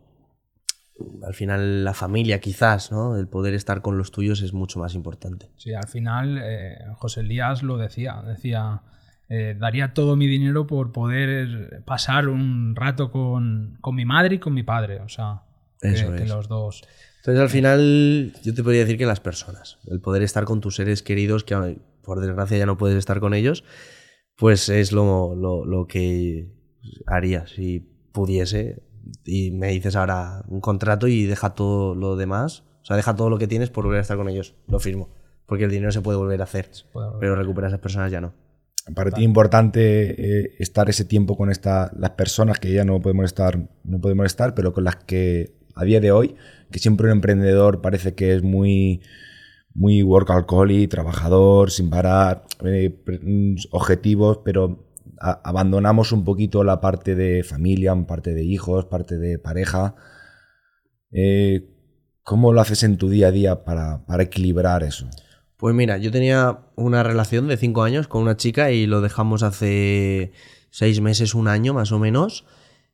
al final la familia quizás, ¿no? El poder estar con los tuyos es mucho más importante. Sí, al final eh, José Elías lo decía, decía, eh, daría todo mi dinero por poder pasar un rato con, con mi madre y con mi padre, o sea, Eso que es. los dos. Entonces al final yo te podría decir que las personas, el poder estar con tus seres queridos, que por desgracia ya no puedes estar con ellos, pues es lo, lo, lo que haría si pudiese. Y me dices ahora un contrato y deja todo lo demás, o sea, deja todo lo que tienes por volver a estar con ellos, lo firmo. Porque el dinero se puede volver a hacer, volver. pero recuperar a esas personas ya no. Para ti es importante eh, estar ese tiempo con esta, las personas que ya no podemos estar, no podemos estar, pero con las que a día de hoy, que siempre un emprendedor parece que es muy, muy workaholic, trabajador, sin parar, eh, mm, objetivos, pero abandonamos un poquito la parte de familia, parte de hijos, parte de pareja. Eh, ¿Cómo lo haces en tu día a día para, para equilibrar eso? Pues mira, yo tenía una relación de cinco años con una chica y lo dejamos hace seis meses, un año más o menos.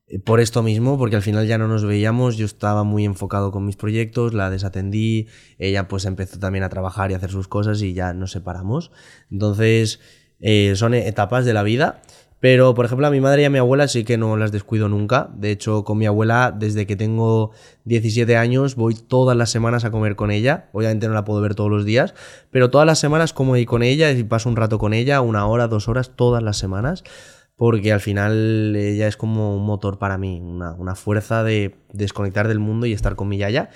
Eh, Por esto mismo, porque al final ya no nos veíamos, yo estaba muy enfocado con mis proyectos, la desatendí, ella pues empezó también a trabajar y a hacer sus cosas y ya nos separamos. Entonces, eh, son etapas de la vida. Pero, por ejemplo, a mi madre y a mi abuela sí que no las descuido nunca. De hecho, con mi abuela, desde que tengo 17 años, voy todas las semanas a comer con ella. Obviamente no la puedo ver todos los días, pero todas las semanas como ahí con ella y paso un rato con ella, una hora, dos horas, todas las semanas. Porque al final ella es como un motor para mí, una, una fuerza de desconectar del mundo y estar con mi yaya.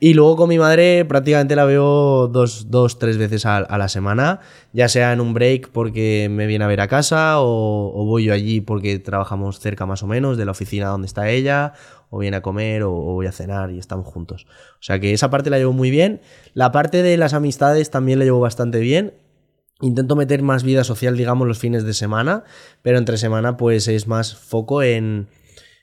Y luego con mi madre prácticamente la veo dos, dos tres veces a, la semana, ya sea en un break porque me viene a ver a casa o, o voy yo allí porque trabajamos cerca más o menos de la oficina donde está ella, o viene a comer o, o voy a cenar y estamos juntos. O sea que esa parte la llevo muy bien. La parte de las amistades también la llevo bastante bien. Intento meter más vida social, digamos, los fines de semana, pero entre semana pues es más foco en,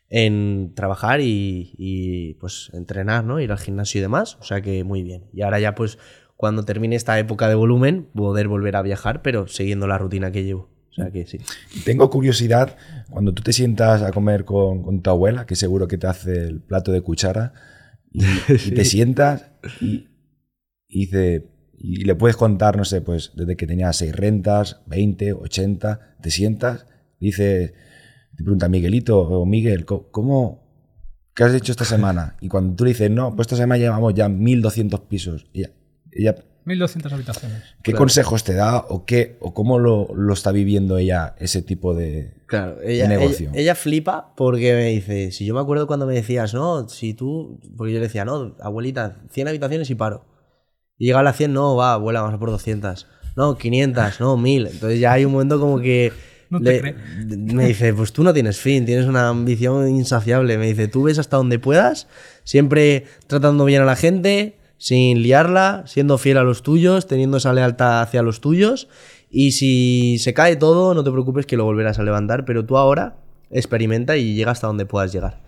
en trabajar y, y, pues entrenar, ¿no? Ir al gimnasio y demás. O sea que muy bien. Y ahora ya pues cuando termine esta época de volumen, poder volver a viajar, pero siguiendo la rutina que llevo. O sea que sí. Tengo curiosidad, cuando tú te sientas a comer con, con tu abuela, que seguro que te hace el plato de cuchara, y, y te *laughs* sientas y, y dice, y le puedes contar, no sé, pues desde que tenías seis rentas, 20, 80, te sientas, dices, te pregunta Miguelito o Miguel, ¿cómo, qué has hecho esta semana? *laughs* Y cuando tú le dices, no, pues esta semana llevamos ya 1200 pisos, y ella, ella 1200 habitaciones. ¿qué consejos te da o qué o cómo lo, lo está viviendo ella ese tipo de, Claro, ella, de negocio? ella, ella flipa porque me dice, si yo me acuerdo cuando me decías, no, si tú, porque yo le decía, no, abuelita, 100 habitaciones y paro. Y llega a las 100, no, va, abuela, vamos a por 200. No, 500, no, 1000. Entonces ya hay un momento como que... No te le- me dice, pues tú no tienes fin, tienes una ambición insaciable. Me dice, tú ves hasta donde puedas, siempre tratando bien a la gente, sin liarla, siendo fiel a los tuyos, teniendo esa lealtad hacia los tuyos. Y si se cae todo, no te preocupes que lo volverás a levantar, pero tú ahora experimenta y llega hasta donde puedas llegar.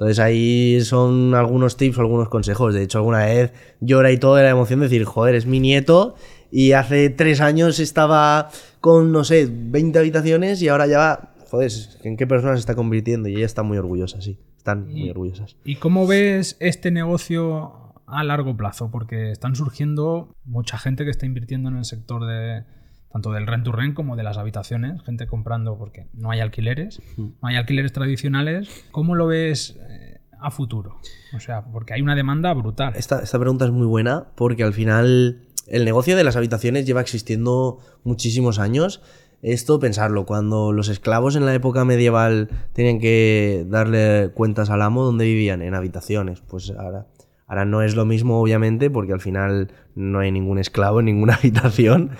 Entonces ahí son algunos tips o algunos consejos. De hecho, alguna vez llora y todo de la emoción de decir, joder, es mi nieto y hace tres años estaba con, no sé, 20 habitaciones y ahora ya va, joder, ¿en qué persona se está convirtiendo? Y ella está muy orgullosa, sí. Están muy Y- orgullosas. ¿Y cómo ves este negocio a largo plazo? Porque están surgiendo mucha gente que está invirtiendo en el sector de tanto del rent to rent como de las habitaciones, gente comprando porque no hay alquileres, no hay alquileres tradicionales. ¿Cómo lo ves eh, a futuro? O sea, porque hay una demanda brutal. Esta, esta pregunta es muy buena porque al final el negocio de las habitaciones lleva existiendo muchísimos años. Esto, pensarlo, cuando los esclavos en la época medieval tenían que darle cuentas al amo donde vivían, en habitaciones. Pues ahora, ahora no es lo mismo, obviamente, porque al final no hay ningún esclavo en ninguna *laughs* habitación.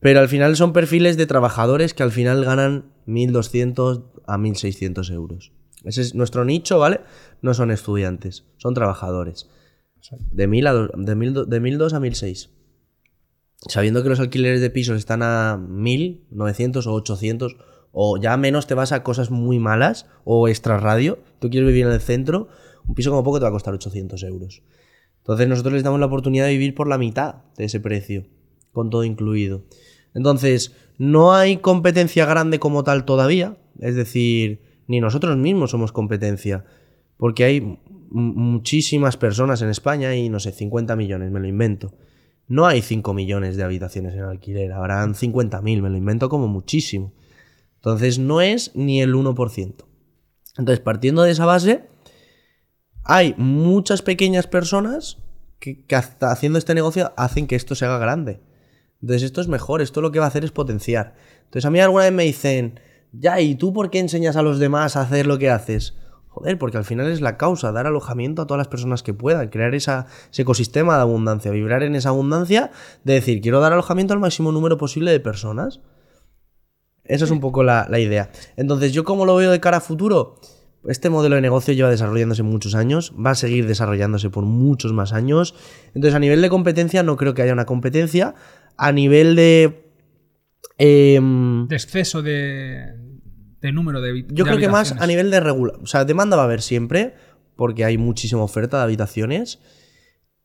Pero al final son perfiles de trabajadores que al final ganan 1.200 a 1.600 euros. Ese es nuestro nicho, ¿vale? No son estudiantes, son trabajadores. De 1.000 a do- de 1.000 do- de 1.002 a 1.006. Sabiendo que los alquileres de pisos están a 1.000, 900 o 800, o ya menos te vas a cosas muy malas, o extra radio, tú quieres vivir en el centro, un piso como poco te va a costar 800 euros. Entonces nosotros les damos la oportunidad de vivir por la mitad de ese precio, con todo incluido. Entonces, no hay competencia grande como tal todavía, es decir, ni nosotros mismos somos competencia, porque hay muchísimas personas en España y no sé, 50 millones, me lo invento. No hay 5 millones de habitaciones en alquiler, habrán 50.000, me lo invento como muchísimo. Entonces no es ni el 1%. Entonces, partiendo de esa base, hay muchas pequeñas personas que, que hasta haciendo este negocio hacen que esto se haga grande. Entonces esto es mejor, esto lo que va a hacer es potenciar. Entonces a mí alguna vez me dicen, ya, ¿y tú por qué enseñas a los demás a hacer lo que haces? Joder, porque al final es la causa, dar alojamiento a todas las personas que puedan, crear ese ecosistema de abundancia, vibrar en esa abundancia, de decir, quiero dar alojamiento al máximo número posible de personas. Esa es un poco la, la idea. Entonces, ¿yo cómo lo veo de cara a futuro? Este modelo de negocio lleva desarrollándose muchos años, va a seguir desarrollándose por muchos más años. Entonces, a nivel de competencia, no creo que haya una competencia. A nivel de. em, De exceso de, de número de habi- yo de creo que más a habitaciones. nivel de regula. O sea, demanda va a haber siempre, porque hay muchísima oferta de habitaciones.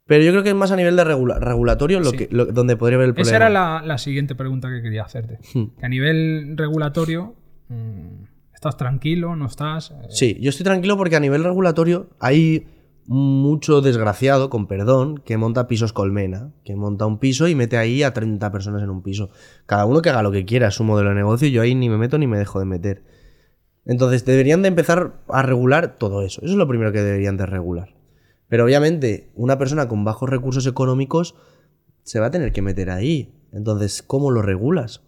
Pero yo creo que es más a nivel de regula- regulatorio lo Sí. que, lo- donde podría haber el problema. Esa era la, la siguiente pregunta que quería hacerte. Hmm. Que a nivel regulatorio, mm, ¿estás tranquilo? ¿No estás? Eh, Sí, yo estoy tranquilo porque a nivel regulatorio hay mucho desgraciado, con perdón, que monta pisos colmena, que monta un piso y mete ahí a 30 personas en un piso. Cada uno que haga lo que quiera, es su modelo de negocio, yo ahí ni me meto ni me dejo de meter. Entonces deberían de empezar a regular todo eso. Eso es lo primero que deberían de regular. Pero obviamente una persona con bajos recursos económicos se va a tener que meter ahí. Entonces, ¿cómo lo regulas?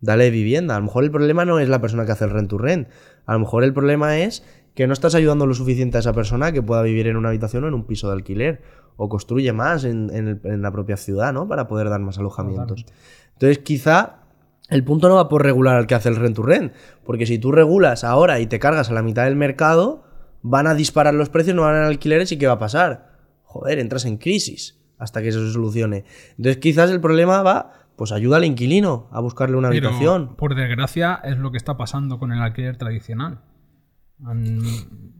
Dale vivienda. A lo mejor el problema no es la persona que hace el rent to rent. A lo mejor el problema es que no estás ayudando lo suficiente a esa persona que pueda vivir en una habitación o en un piso de alquiler. O construye más en, en el- en la propia ciudad, ¿no? Para poder dar más alojamientos. Entonces, quizá el punto no va por regular al que hace el rent to rent. Porque si tú regulas ahora y te cargas a la mitad del mercado, van a disparar los precios, no van a alquileres y ¿qué va a pasar? Joder, entras en crisis hasta que eso se solucione. Entonces, quizás el problema va, pues ayuda al inquilino a buscarle una Pero, habitación. por desgracia, es lo que está pasando con el alquiler tradicional. Han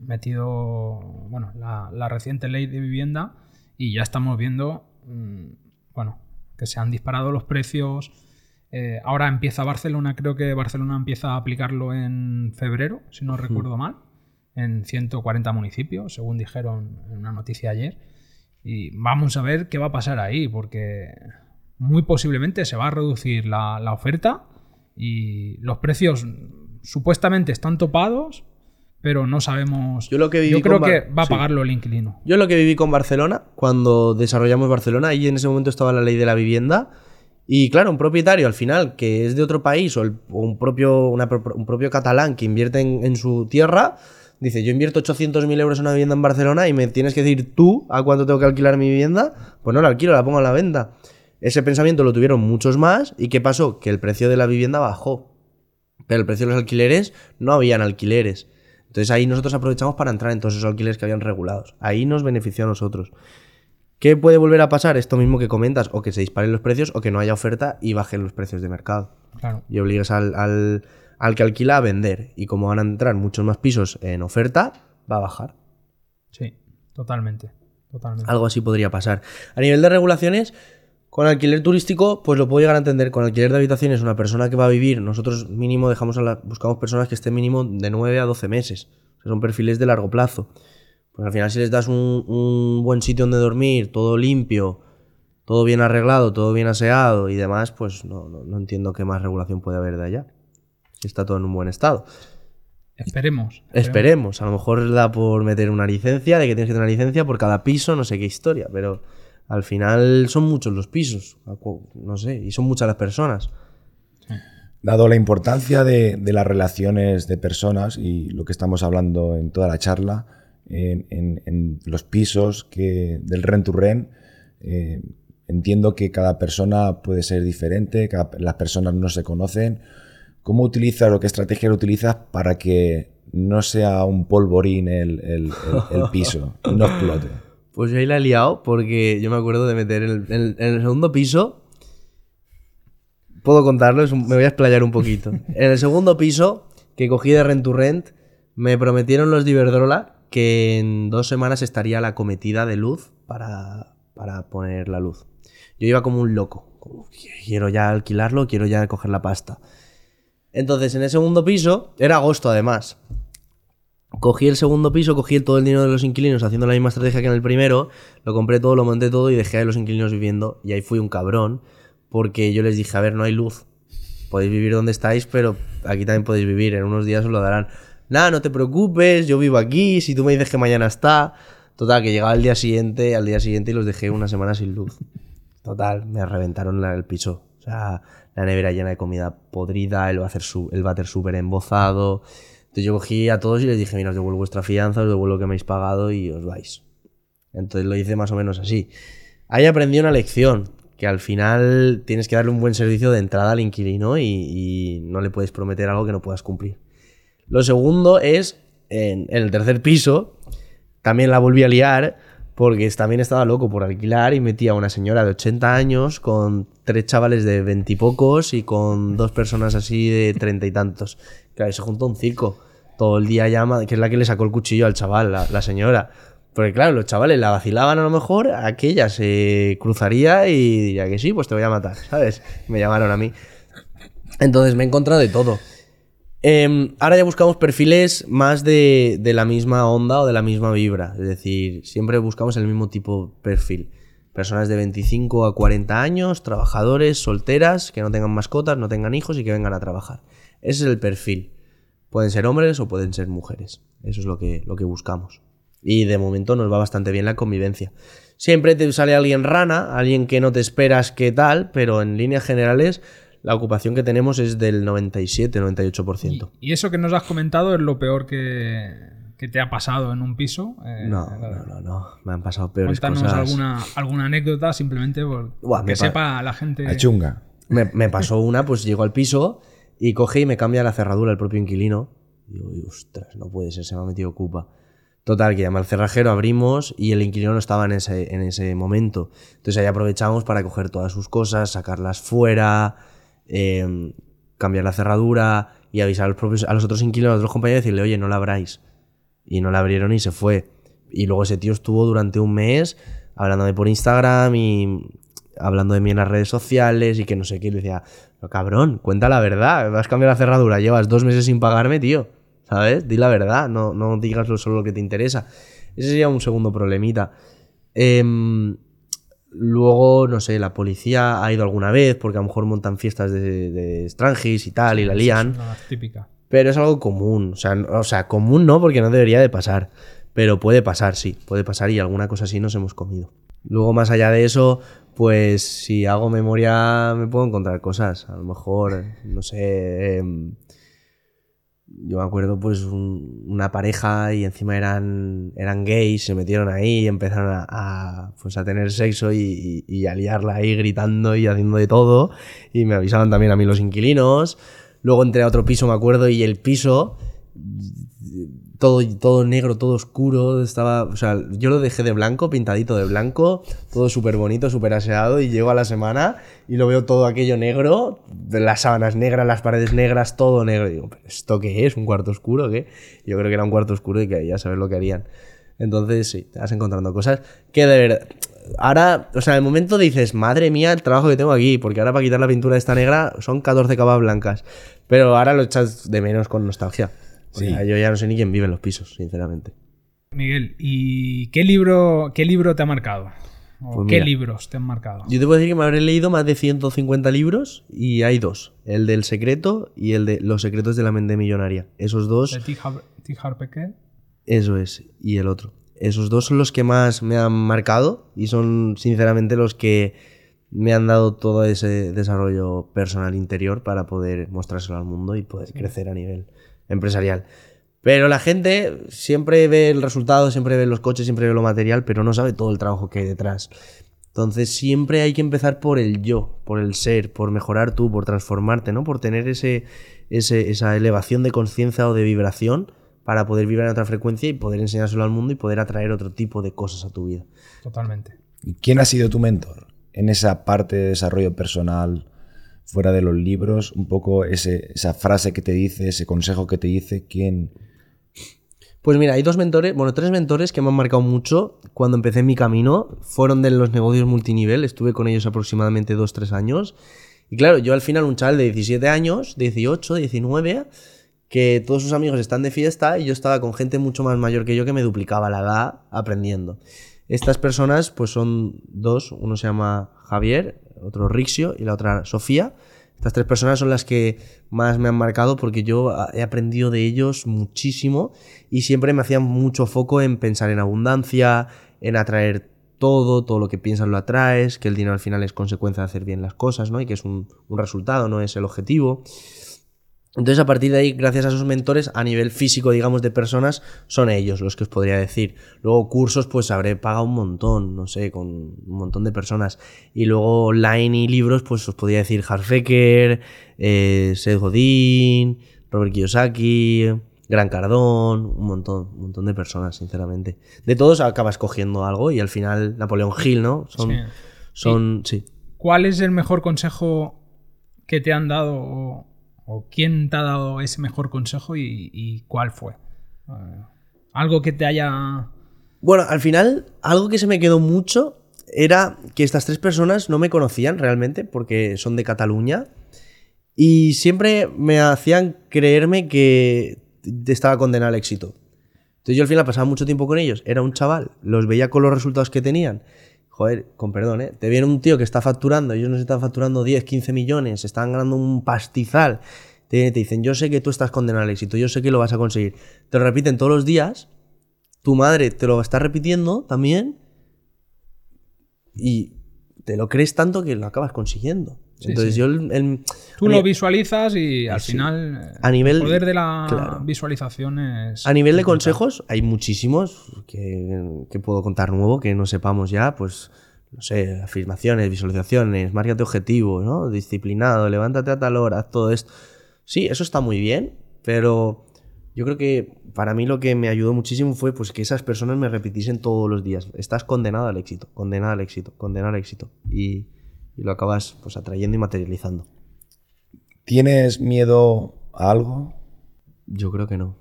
metido bueno, la, la reciente ley de vivienda y ya estamos viendo mm, bueno, que se han disparado los precios. Eh, ahora empieza Barcelona, creo que Barcelona empieza a aplicarlo en febrero, si no recuerdo mal, en 140 municipios, según dijeron en una noticia ayer. Y vamos a ver qué va a pasar ahí, porque muy posiblemente se va a reducir la, la oferta y los precios supuestamente están topados, pero no sabemos. Yo lo que viví creo con que va a sí. pagarlo el inquilino. Yo lo que viví con Barcelona, cuando desarrollamos Barcelona, ahí en ese momento estaba la ley de la vivienda. Y claro, un propietario al final que es de otro país o, el- o un, propio, una un propio catalán que invierte en, en su tierra, dice, yo invierto 800.000 euros en una vivienda en Barcelona y me tienes que decir tú a cuánto tengo que alquilar mi vivienda. Pues no la alquilo, la pongo a la venta. Ese pensamiento lo tuvieron muchos más y ¿qué pasó? Que el precio de la vivienda bajó. Pero el precio de los alquileres no habían alquileres. Entonces ahí nosotros aprovechamos para entrar en todos esos alquileres que habían regulados. Ahí nos benefició a nosotros. ¿Qué puede volver a pasar? Esto mismo que comentas, o que se disparen los precios o que no haya oferta y bajen los precios de mercado. Claro. Y obligues al, al- al que alquila a vender. Y como van a entrar muchos más pisos en oferta, va a bajar. Sí, totalmente. Totalmente. Algo así podría pasar. A nivel de regulaciones, con alquiler turístico, pues lo puedo llegar a entender. Con alquiler de habitaciones, una persona que va a vivir, nosotros mínimo dejamos a la- buscamos personas que estén mínimo de 9 a 12 meses. O sea, son perfiles de largo plazo. Pues al final, si les das un, un buen sitio donde dormir, todo limpio, todo bien arreglado, todo bien aseado y demás, pues no, no- no entiendo qué más regulación puede haber de allá. Si está todo en un buen estado. Esperemos. Esperemos, a lo mejor da por meter una licencia, de que tienes que tener una licencia por cada piso, no sé qué historia, pero Al final son muchos los pisos, no sé, y son muchas las personas. Dado la importancia de, las relaciones de personas y lo que estamos hablando en toda la charla, en, los pisos que, del rent to rent, eh, entiendo que cada persona puede ser diferente, cada- las personas no se conocen. ¿Cómo utilizas o qué estrategia utilizas para que no sea un polvorín el, el- el- el piso y no explote? Pues yo ahí la he liado porque yo me acuerdo de meter en el, en el- en el segundo piso. Puedo contarlo, un- me voy a explayar un poquito. *laughs* En el segundo piso, que cogí de Rent to Rent, me prometieron los de Iberdrola que en dos semanas estaría la cometida de luz para, para poner la luz. Yo iba como un loco. como, quiero ya alquilarlo, quiero ya coger la pasta. Entonces, en el segundo piso, era agosto además. Cogí el segundo piso, cogí todo el dinero de los inquilinos haciendo la misma estrategia que en el primero, lo compré todo, lo monté todo y dejé a los inquilinos viviendo. Y ahí fui un cabrón, porque yo les dije, a ver, no hay luz. Podéis vivir donde estáis, pero aquí también podéis vivir. En unos días os lo darán. Nada, no te preocupes, yo vivo aquí, si tú me dices que mañana está. Total, que llegaba el día siguiente, al día siguiente y los dejé una semana sin luz. Total, me reventaron el piso. O sea, la nevera llena de comida podrida, el váter, el váter súper embozado. Entonces yo cogí a todos y les dije, mira, os devuelvo vuestra fianza, os devuelvo lo que me habéis pagado y os vais. Entonces lo hice más o menos así. Ahí aprendí una lección, que al final tienes que darle un buen servicio de entrada al inquilino y, no le puedes prometer algo que no puedas cumplir. Lo segundo es, en, el tercer piso, también la volví a liar porque también estaba loco por alquilar y metía a una señora de 80 años con tres chavales de 20 y y con dos personas así de treinta y tantos. Claro, se juntó un circo. Todo el día llama, que es la que le sacó el cuchillo al chaval, la, la señora. Porque claro, los chavales la vacilaban a lo mejor, aquella se cruzaría y diría que sí, pues te voy a matar, ¿sabes? Me llamaron a mí. Entonces me he encontrado de todo. Em, ahora ya buscamos perfiles más de, de la misma onda o de la misma vibra. Es decir, siempre buscamos el mismo tipo de perfil. Personas de 25 a 40 años, trabajadores, solteras, que no tengan mascotas, no tengan hijos y que vengan a trabajar. Ese es el perfil. Pueden ser hombres o pueden ser mujeres. Eso es lo que, lo que buscamos. Y de momento nos va bastante bien la convivencia. Siempre te sale alguien rana, alguien que no te esperas que tal, pero en líneas generales la ocupación que tenemos es del 97-98%. Y, y eso que nos has comentado es lo peor que, que te ha pasado en un piso. Eh, No, no, no, no. Me han pasado peores Cuéntanos cosas. alguna, alguna anécdota simplemente por Buah, que sepa la gente. A chunga. Me, me pasó una, pues llego al piso y coge y me cambia la cerradura el propio inquilino. Y digo, "Y, ostras, no puede ser, se me ha metido ocupa. Total, que llama al cerrajero, abrimos y el inquilino no estaba en ese, en ese momento. Entonces ahí aprovechamos para coger todas sus cosas, sacarlas fuera, eh, cambiar la cerradura y avisar a los, propios, a los otros inquilinos, a los otros compañeros y decirle, oye, no la abráis. Y no la abrieron y se fue. Y luego ese tío estuvo durante un mes hablándome por Instagram y hablando de mí en las redes sociales y que no sé qué. Y le decía, "Pero cabrón, cuenta la verdad. Me has cambiado la cerradura, llevas dos meses sin pagarme, tío. ¿Sabes? Di la verdad, no, no digas lo- solo lo que te interesa. Ese sería un segundo problemita. Em, luego, no sé, la policía ha ido alguna vez porque a lo mejor montan fiestas de, de y tal y la lían. Es una típica. Pero es algo común. O sea, no- o sea, común no, porque no debería de pasar. Pero puede pasar, sí. Puede pasar y alguna cosa así nos hemos comido. Luego, más allá de eso, pues si hago memoria me puedo encontrar cosas. A lo mejor, no sé. em, yo me acuerdo, pues, un- una pareja y encima eran, eran gays, se metieron ahí y empezaron a, pues, a tener sexo y, y- y a liarla ahí gritando y haciendo de todo. Y me avisaban también a mí los inquilinos. Luego entré a otro piso, me acuerdo, y el piso, todo, todo negro, todo oscuro, estaba, o sea, yo lo dejé de blanco, pintadito de blanco, todo súper bonito, súper aseado, y llego a la semana y lo veo todo aquello negro, las sábanas negras, las paredes negras, todo negro. Y digo, ¿pero esto qué es? ¿Un cuarto oscuro qué? Yo creo que era un cuarto oscuro y que ya sabes lo que harían. Entonces, sí, te vas encontrando cosas que de verdad. Ahora, o sea, en el momento dices, madre mía, el trabajo que tengo aquí, porque ahora para quitar la pintura de esta negra son 14 capas blancas. Pero ahora lo echas de menos con nostalgia. Porque Sí. Yo ya no sé ni quién vive en los pisos, sinceramente. Miguel, ¿y qué libro, qué libro te ha marcado? ¿O Pues ¿Qué mira. libros te han marcado? Yo te puedo decir que me habré leído más de 150 libros y hay dos: el del secreto y el de Los secretos de la mente millonaria. Esos dos ¿De T. Har- T. Eso es, y el otro. esos dos son los que más me han marcado y son sinceramente los que me han dado todo ese desarrollo personal interior para poder mostrárselo al mundo y poder crecer a nivel empresarial. Pero la gente siempre ve el resultado, siempre ve los coches, siempre ve lo material, pero no sabe todo el trabajo que hay detrás. Entonces siempre hay que empezar por el yo, por el ser, por mejorar tú, por transformarte, ¿no? Por tener ese, ese- esa elevación de conciencia o de vibración para poder vibrar en otra frecuencia y poder enseñárselo al mundo y poder atraer otro tipo de cosas a tu vida. Totalmente. ¿Y ¿Quién ha sido tu mentor en esa parte de desarrollo personal, fuera de los libros? Un poco ese- esa frase que te dice, ese consejo que te dice, ¿quién? Pues mira, hay dos mentores, bueno, tres mentores que me han marcado mucho cuando empecé mi camino. Fueron de los negocios multinivel, estuve con ellos aproximadamente dos, tres años. Y claro, yo al final, un chaval de 17 años, 18, 19, que todos sus amigos están de fiesta y yo estaba con gente mucho más mayor que yo que me duplicaba la edad aprendiendo. Estas personas, pues son dos, uno se llama Javier, otro Rixio y la otra Sofía. Estas tres personas son las que más me han marcado porque yo he aprendido de ellos muchísimo y siempre me hacían mucho foco en pensar en abundancia, en atraer todo, todo lo que piensas lo atraes, que el dinero al final es consecuencia de hacer bien las cosas, ¿no? Y que es un, un resultado, no es el objetivo. Entonces, a partir de ahí, gracias a esos mentores, a nivel físico, digamos, de personas, son ellos los que os podría decir. Luego, cursos, pues habré pagado un montón, no sé, con un montón de personas. Y luego, online y libros, pues os podría decir Harfecker, eh, Seth Godin, Robert Kiyosaki, Gran Cardón, un montón, un montón de personas, sinceramente. De todos acabas cogiendo algo y al final, Napoleón Hill, ¿no? Son, Sí. son, sí. ¿Cuál es el mejor consejo que te han dado o, quién te ha dado ese mejor consejo y, y cuál fue? Eh, algo que te haya... Bueno, al final, algo que se me quedó mucho era que estas tres personas no me conocían realmente porque son de Cataluña y siempre me hacían creerme que estaba condenado al éxito. Entonces yo al final pasaba mucho tiempo con ellos, era un chaval, los veía con los resultados que tenían. Joder, con perdón, ¿eh? Te viene un tío que está facturando, ellos nos están facturando 10, 15 millones, están ganando un pastizal. Te, te dicen, yo sé que tú estás condenado al éxito, yo sé que lo vas a conseguir. Te lo repiten todos los días tu madre te lo está repitiendo también y te lo crees tanto que lo acabas consiguiendo. Sí, Entonces sí. yo el, el- Tú a lo visualizas y al Sí. final A nivel- el poder de la claro. visualización es... a nivel de consejos hay muchísimos que, que puedo contar nuevo que no sepamos ya, pues no sé, afirmaciones, visualizaciones, márcate objetivos, ¿no? Disciplinado, levántate a tal hora, haz todo esto. Sí, eso está muy bien, pero yo creo que para mí lo que me ayudó muchísimo fue pues que esas personas me repitiesen todos los días. Estás condenado al éxito, condenado al éxito, condenado al éxito. Y, y lo acabas pues atrayendo y materializando. ¿Tienes miedo a algo? Yo creo que no.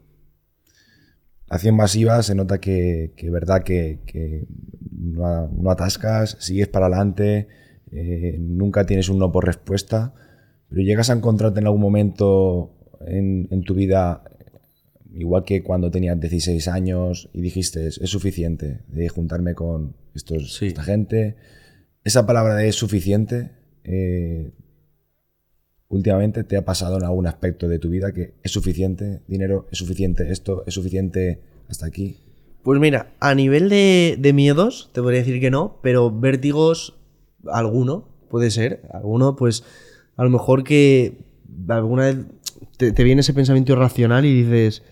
Acción masiva se nota que, que verdad que, que no, atascas, sigues para adelante, eh, nunca tienes un no por respuesta, pero llegas a encontrarte en algún momento en, en tu vida, igual que cuando tenías 16 años y dijiste es suficiente de juntarme con estos, Sí. esta gente. Esa palabra de es suficiente, eh, últimamente te ha pasado en algún aspecto de tu vida que es suficiente dinero, es suficiente esto, es suficiente hasta aquí. Pues mira, a nivel de, miedos, te podría decir que no, pero vértigos, alguno, puede ser. Alguno, pues, a lo mejor que alguna vez te, te viene ese pensamiento irracional y dices,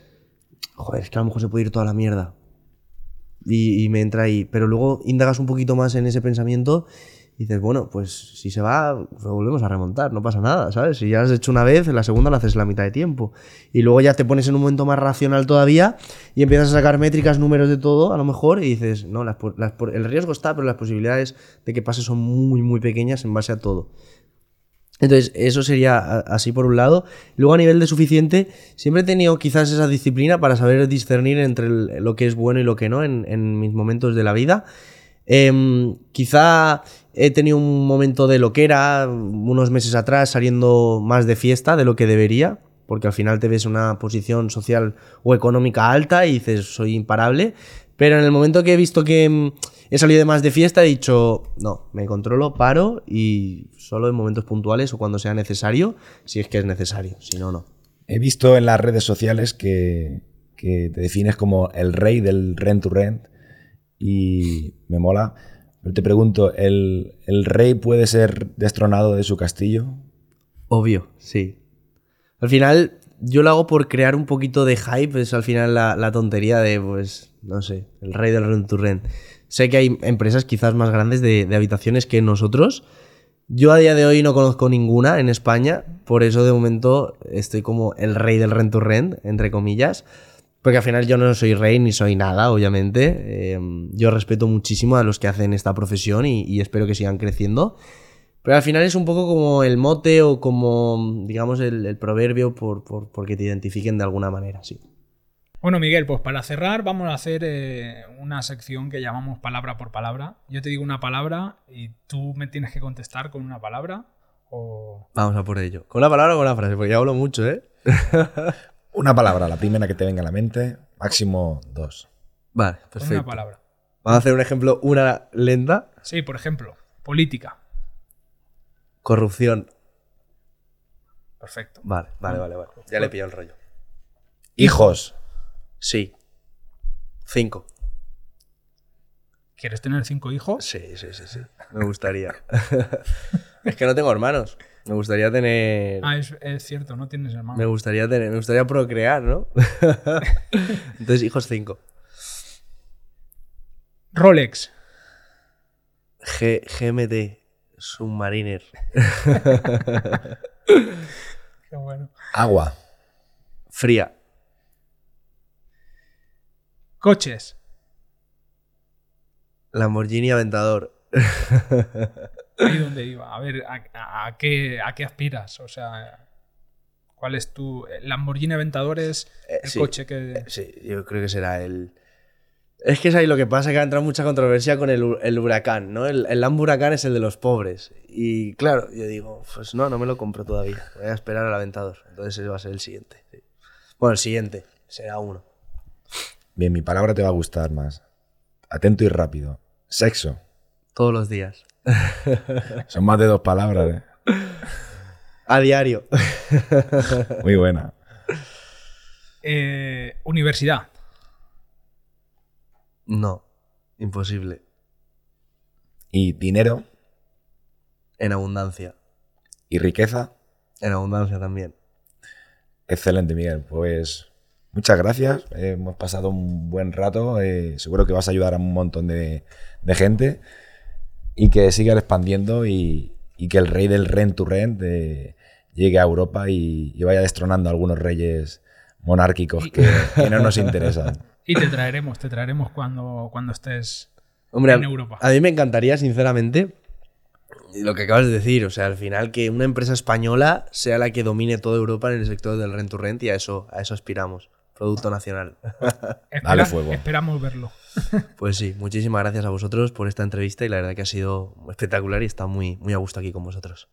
joder, es que a lo mejor se puede ir toda la mierda. Y, me entra ahí. Pero luego indagas un poquito más en ese pensamiento y dices, bueno, pues si se va, volvemos a remontar, no pasa nada, ¿sabes? Si ya has hecho una vez, la segunda la haces la mitad de tiempo. Y luego ya te pones en un momento más racional todavía y empiezas a sacar métricas, números de todo, a lo mejor, y dices, no, las las el riesgo está, pero las posibilidades de que pase son muy, muy pequeñas en base a todo. Entonces, eso sería así por un lado. Luego, a nivel de suficiente, siempre he tenido quizás esa disciplina para saber discernir entre lo que es bueno y lo que no en, mis momentos de la vida. Em, quizá he tenido un momento de loquera unos meses atrás saliendo más de fiesta de lo que debería, porque al final te ves una posición social o económica alta y dices, soy imparable. Pero en el momento que he visto que mm, he salido de más de fiesta, he dicho, no, me controlo, paro y solo en momentos puntuales o cuando sea necesario, si es que es necesario, si no, no. He visto en las redes sociales que, que te defines como el rey del rent to rent. y me mola. Pero te pregunto, ¿el, el rey puede ser destronado de su castillo? Obvio, sí. Al final, yo lo hago por crear un poquito de hype, es al final la, la tontería de, pues, no sé, el rey del rent to rent. Sé que hay empresas quizás más grandes de, de habitaciones que nosotros. Yo a día de hoy no conozco ninguna en España, por eso de momento estoy como el rey del rent to rent, entre comillas. Porque al final yo no soy rey ni soy nada, obviamente. Eh, yo respeto muchísimo a los que hacen esta profesión y, y espero que sigan creciendo. Pero al final es un poco como el mote o como, digamos, el, el proverbio por, por, porque te identifiquen de alguna manera, sí. Bueno, Miguel, pues para cerrar vamos a hacer eh, una sección que llamamos palabra por palabra. Yo te digo una palabra y tú me tienes que contestar con una palabra o... Vamos a por ello. ¿Con una palabra o con una frase? Porque ya hablo mucho, ¿eh? *laughs* Una palabra, la primera que te venga a la mente, máximo dos. Vale, con perfecto. una palabra. Vamos a hacer un ejemplo, una lenta. Sí, por ejemplo, política. Corrupción. Perfecto. Vale, vale, vale, vale. Ya le he pillado el rollo. Hijos. Sí. Cinco. ¿Quieres tener cinco hijos? Sí, sí, sí, sí. Me gustaría. *laughs* es que no tengo hermanos. Me gustaría tener. Ah, es, es cierto, no tienes hermano. Me gustaría tener. Me gustaría procrear, ¿no? *laughs* Entonces, hijos cinco. Rolex. G GMT. Submariner. *laughs* Qué bueno. Agua. Fría. Coches. Lamborghini Aventador. *laughs* Ahí donde iba. A ver, ¿a, a- a qué, ¿a qué aspiras? O sea, ¿cuál es tu... Lamborghini Aventador es Eh, el sí. coche que... Sí, yo creo que será el. Es que es ahí lo que pasa, que ha entrado mucha controversia con el, el huracán, ¿no? El, el huracán es el de los pobres. Y claro, yo digo, pues no, no me lo compro todavía. Voy a esperar al aventador. Entonces ese va a ser el siguiente. sí. Bueno, el siguiente será uno. Bien, mi palabra te va a gustar más. Atento y rápido. Sexo. Todos los días. *laughs* Son más de dos palabras, ¿eh? A diario. Muy buena. Eh, universidad. No, imposible. Y dinero En abundancia. y riqueza. En abundancia también. Excelente, Miguel. Pues muchas gracias. Eh, hemos pasado un buen rato. eh, seguro que vas a ayudar a un montón de, de gente. Y que sigas expandiendo y, y que el rey del rent to rent eh, llegue a Europa y, y vaya destronando a algunos reyes monárquicos que, que no nos interesan. *laughs* Y te traeremos, te traeremos cuando, cuando estés Hombre, en Europa. A mí me encantaría, sinceramente, lo que acabas de decir. O sea, al final que una empresa española sea la que domine toda Europa en el sector del rent to rent y a eso, a eso aspiramos. Producto nacional. *laughs* Espera- fuego. Esperamos verlo. *laughs* Pues sí, muchísimas gracias a vosotros por esta entrevista y la verdad que ha sido espectacular y está muy, muy a gusto aquí con vosotros.